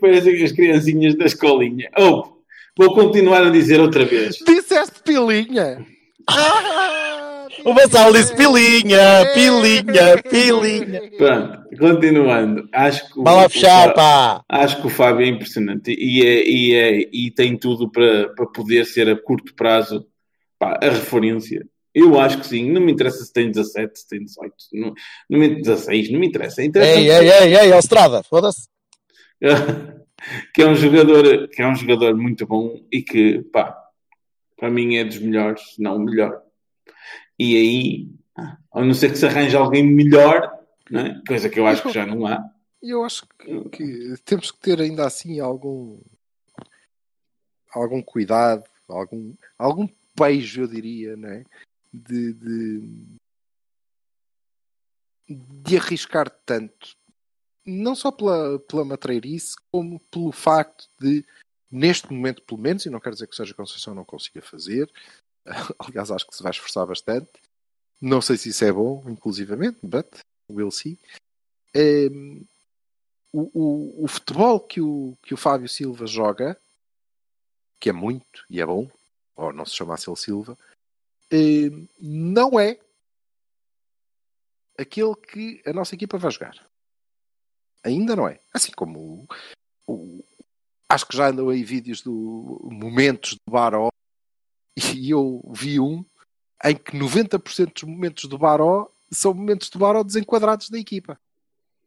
Parecem as criancinhas da escolinha. Oh, vou continuar a dizer outra vez. Disseste pilinha! Ah, O Vassal disse pilinha, pilinha, pilinha. Pronto, continuando. Acho que o- Vai lá fechar, pá. Acho que o Fábio é impressionante e, é, e, é, e tem tudo para, para poder ser a curto prazo pá, a referência. Eu acho que sim. Não me interessa se tem 17, se tem 18, não, não me, 16, não me interessa. interessa Ei, ei, ei, ei, Estrada, foda-se. que é um jogador que é um jogador muito bom e que pá, para mim é dos melhores, não o melhor. E aí, a não ser que se arranje alguém melhor, é? coisa que eu acho que já não há. E eu acho que, que temos que ter ainda assim algum algum cuidado, algum, algum beijo, eu diria, não é? De, de, de arriscar tanto. Não só pela, pela matreirice, como pelo facto de, neste momento, pelo menos, e não quero dizer que Sérgio Conceição não consiga fazer, aliás, acho que se vai esforçar bastante. Não sei se isso é bom, inclusivamente, but we'll see. Ehm, o, o, o futebol que o, que o Fábio Silva joga, que é muito e é bom, ou não se chamasse ele Silva, ehm, não é aquele que a nossa equipa vai jogar. Ainda não é. Assim como o, o- acho que já andam aí vídeos do momentos do Baró e eu vi um em que 90% dos momentos do Baró são momentos do Baró desenquadrados da equipa.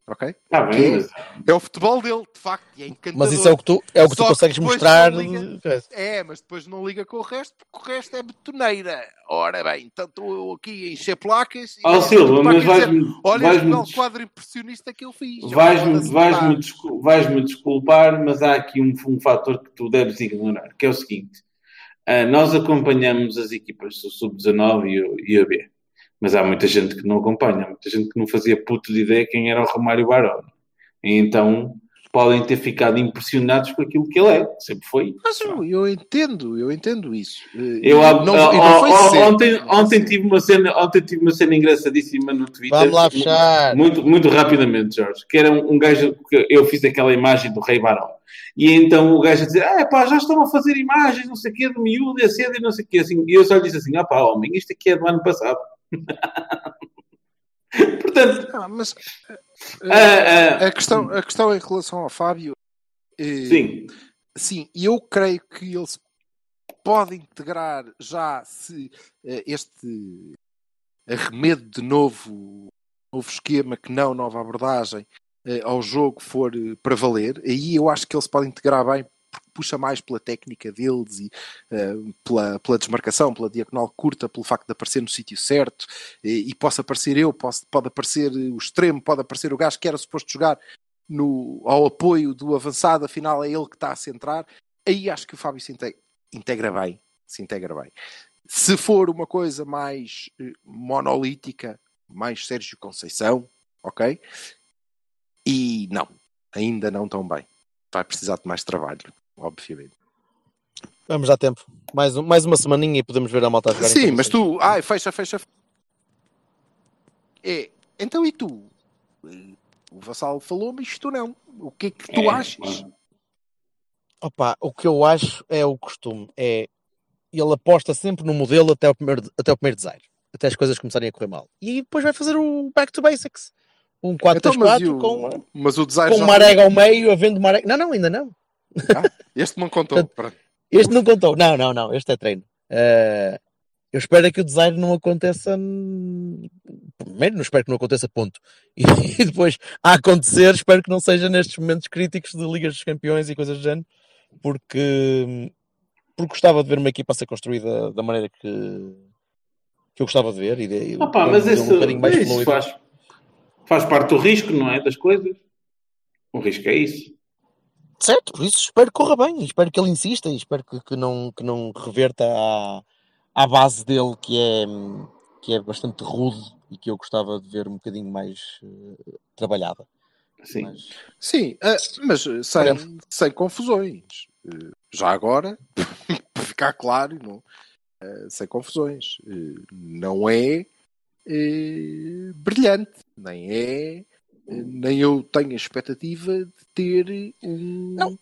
Ok? Que bem, é- mas é o futebol dele, de facto, e é encantador. Mas isso é o que tu, é o que tu Só consegues mostrar. liga. É, mas depois não liga com o resto, porque o resto é betoneira. Ora bem, então estou eu aqui a encher placas. e eu Silva, mas dizer, vais-me Olha este belo des- quadro impressionista que eu fiz. vais-me Foda-se, vais-me pá. descul- vais-me desculpar, mas há aqui um, um fator que tu deves ignorar, que é o seguinte. Ah, nós acompanhamos as equipas do Sub-19 e, o- e a B. Mas há muita gente que não acompanha, muita gente que não fazia puto de ideia quem era o Romário Barão. E então podem ter ficado impressionados com aquilo que ele é. Sempre foi. Mas eu, eu entendo, eu entendo isso. Eh, Eu, não, ó- não foi ó- sempre, ontem, ontem, sempre. tive uma cena, ontem tive uma cena engraçadíssima no Twitter. Vamos lá fechar. Muito, muito rapidamente, Jorge. Que era um, um gajo que eu fiz aquela imagem do Rei Barão. E então o gajo a dizer: Ah, pá, já estão a fazer imagens, não sei o quê, de miúdo e a cedo e não sei o quê. Assim, e eu só lhe disse assim: Ah, pá, homem, isto aqui é do ano passado. Portanto, Ah, mas ah, ah, a, questão, a questão em relação ao Fábio. eh, sim, Sim, eu creio que ele se pode integrar já se eh, este arremedo de novo, novo esquema, que não nova abordagem, ao jogo for eh, para valer. Aí eu acho que ele se pode integrar bem, puxa mais pela técnica deles e eh, pela, pela desmarcação, pela diagonal curta, pelo facto de aparecer no sítio certo eh, e posso aparecer eu, posso, pode aparecer o extremo, pode aparecer o gajo que era suposto jogar no, ao apoio do avançado, afinal é ele que está a centrar, aí acho que o Fábio se integra, integra bem. Se integra bem. Se for uma coisa mais eh, monolítica, mais Sérgio Conceição, ok? E não, ainda não tão bem. Vai precisar de mais trabalho, obviamente. Vamos dar tempo. Mais, um- mais uma semaninha e podemos ver a malta a jogar. Sim, mas condições. tu, ai, fecha, fecha. É, então e tu? O Vassal falou, mas tu não. O que é que tu É, achas? Opa, o que eu acho é o costume. É ele aposta sempre no modelo até o primeiro, até o primeiro design, até as coisas começarem a correr mal. E depois vai fazer o back to basics. Um 4-3-4 Então, mas, e o- com, mas o design com já uma arega ao meio, havendo uma arega. Não, não, ainda não. Ah, este não contou. Pronto. Este não contou. Não, não, não. Este é treino. Eh, eu espero é que o design não aconteça. Primeiro, não espero que não aconteça, ponto. E depois, a acontecer, espero que não seja nestes momentos críticos de Ligas dos Campeões e coisas do género, porque, porque gostava de ver uma equipa a ser construída da maneira que, que eu gostava de ver. E de, Opa, mas isso, um bocadinho mais isso faz, faz parte do risco, não é? Das coisas. O risco é isso. Certo, por isso espero que corra bem, espero que ele insista e espero que, que não, que não reverta à, à base dele, que é, que é bastante rude e que eu gostava de ver um bocadinho mais eh, trabalhada. Sim. Mas, Sim, ah, mas eh, sem, sem confusões. Eh, Já agora, para ficar claro, não, sem confusões. Não é brilhante, nem é. Nem eu tenho a expectativa de ter um- Não.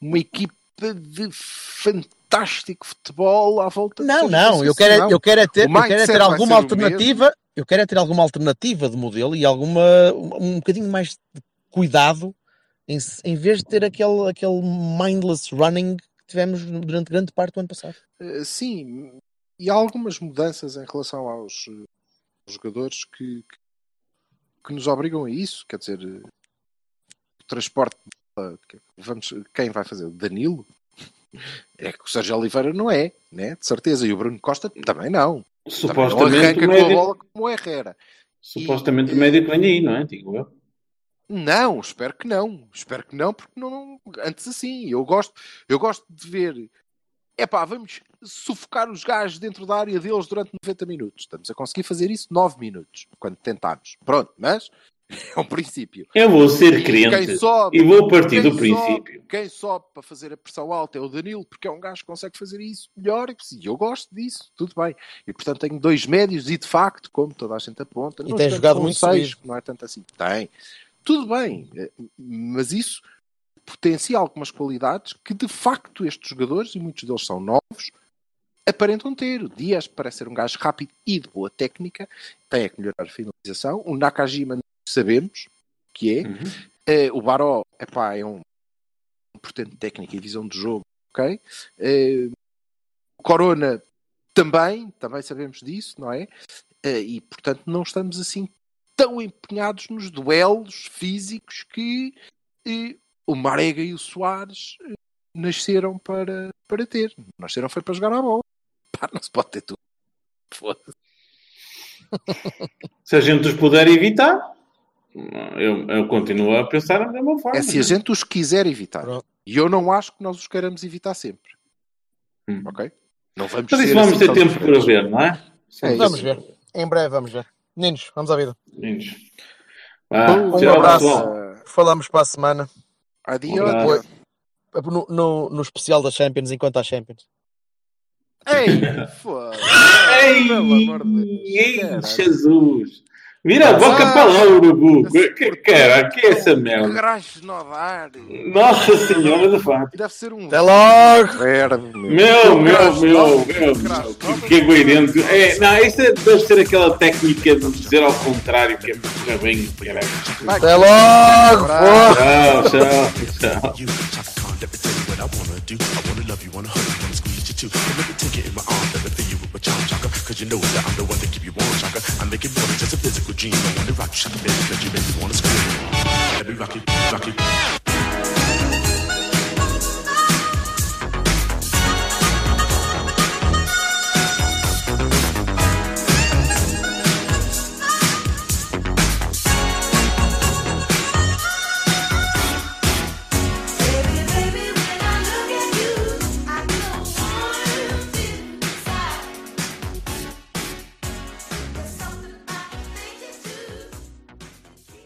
uma equipa de fantástico futebol à volta de não, não, eu quero, é- eu quero é ter, eu quero é ter alguma alternativa, eu quero é ter alguma alternativa de modelo e alguma, um, um bocadinho mais de cuidado em, em vez de ter aquele, aquele mindless running que tivemos durante grande parte do ano passado. Eh, Sim, e há algumas mudanças em relação aos eh, jogadores que, que, que nos obrigam a isso. Quer dizer, o transporte. Vamos, quem vai fazer? O Danilo? É que o Sérgio Oliveira não é, né? de certeza. E o Bruno Costa também não. Também não Supostamente, arranca o com a bola como o Herrera. supostamente o médio que vem aí, não é? Digo eu. Não, espero que não. Espero que não, porque não, não- antes assim, eu gosto, eu gosto de ver. É pá, vamos sufocar os gajos dentro da área deles durante 90 minutos. Estamos a conseguir fazer isso 9 minutos, quando tentarmos. Pronto, mas é um princípio. Eu vou ser crente sobe- e vou partir do princípio. Sobe, quem sobe para fazer a pressão alta é o Danilo, porque é um gajo que consegue fazer isso melhor. E eu gosto disso, tudo bem. E portanto tenho dois médios e de facto, como toda a gente aponta, E não tem jogado muito seis, não é tanto assim. Tem. Tudo bem, eh, mas isso potencia algumas qualidades que de facto estes jogadores, e muitos deles são novos, aparentam ter. O Dias parece ser um gajo rápido e de boa técnica, tem é que melhorar a finalização. O Nakajima sabemos que é. Uhum. Eh, o Baró epá, é um importante técnica e visão de jogo, ok? Eh, o Corona também, também sabemos disso, não é? Eh, e portanto não estamos assim tão empenhados nos duelos físicos que o Marega e o Soares eh, nasceram para, para ter. Nasceram foi para jogar à bola. Pá, não se pode ter tudo. Foda-se. Se a gente os puder evitar, eu, eu continuo a pensar da mesma forma. É se a gente os quiser evitar. Pronto. E eu não acho que nós os queiramos evitar sempre. Hum. Ok? Não vamos Mas ser isso vamos assim ter tempo para ver, não é? É. Vamos ver. Em breve vamos ver. Meninos, vamos à vida. Meninos. Vá, Um tchau, abraço. pessoal. Falamos para a semana. Adiós. Um abraço. No, no, no especial da Champions, enquanto há Champions. Ei, foda-se. Ei, Pelo amor de Deus. ei. Jesus. Vira a boca para lá, urubu. Que, cara, que é essa merda? Grasnodar. Nossa Senhora da Fátima. Deve ser um Até logo! verde. Meu, meu, meu, meu. Que, aguardente. É, não, isto é- deve ser aquela técnica de dizer ao contrário que é bem. Até logo! porra. Tchau, tchau, tchau. I wanna do. Love you, wanna hug you, wanna squeeze you too. And let me take you in my arms, let me fill you with my charm, Chaka. Cause you know that I'm the one to keep you warm, Chaka. I make it more than just a physical dream. I wanna rock you, Chaka, baby, cause you make me wanna scream. Let me rock you, rock you.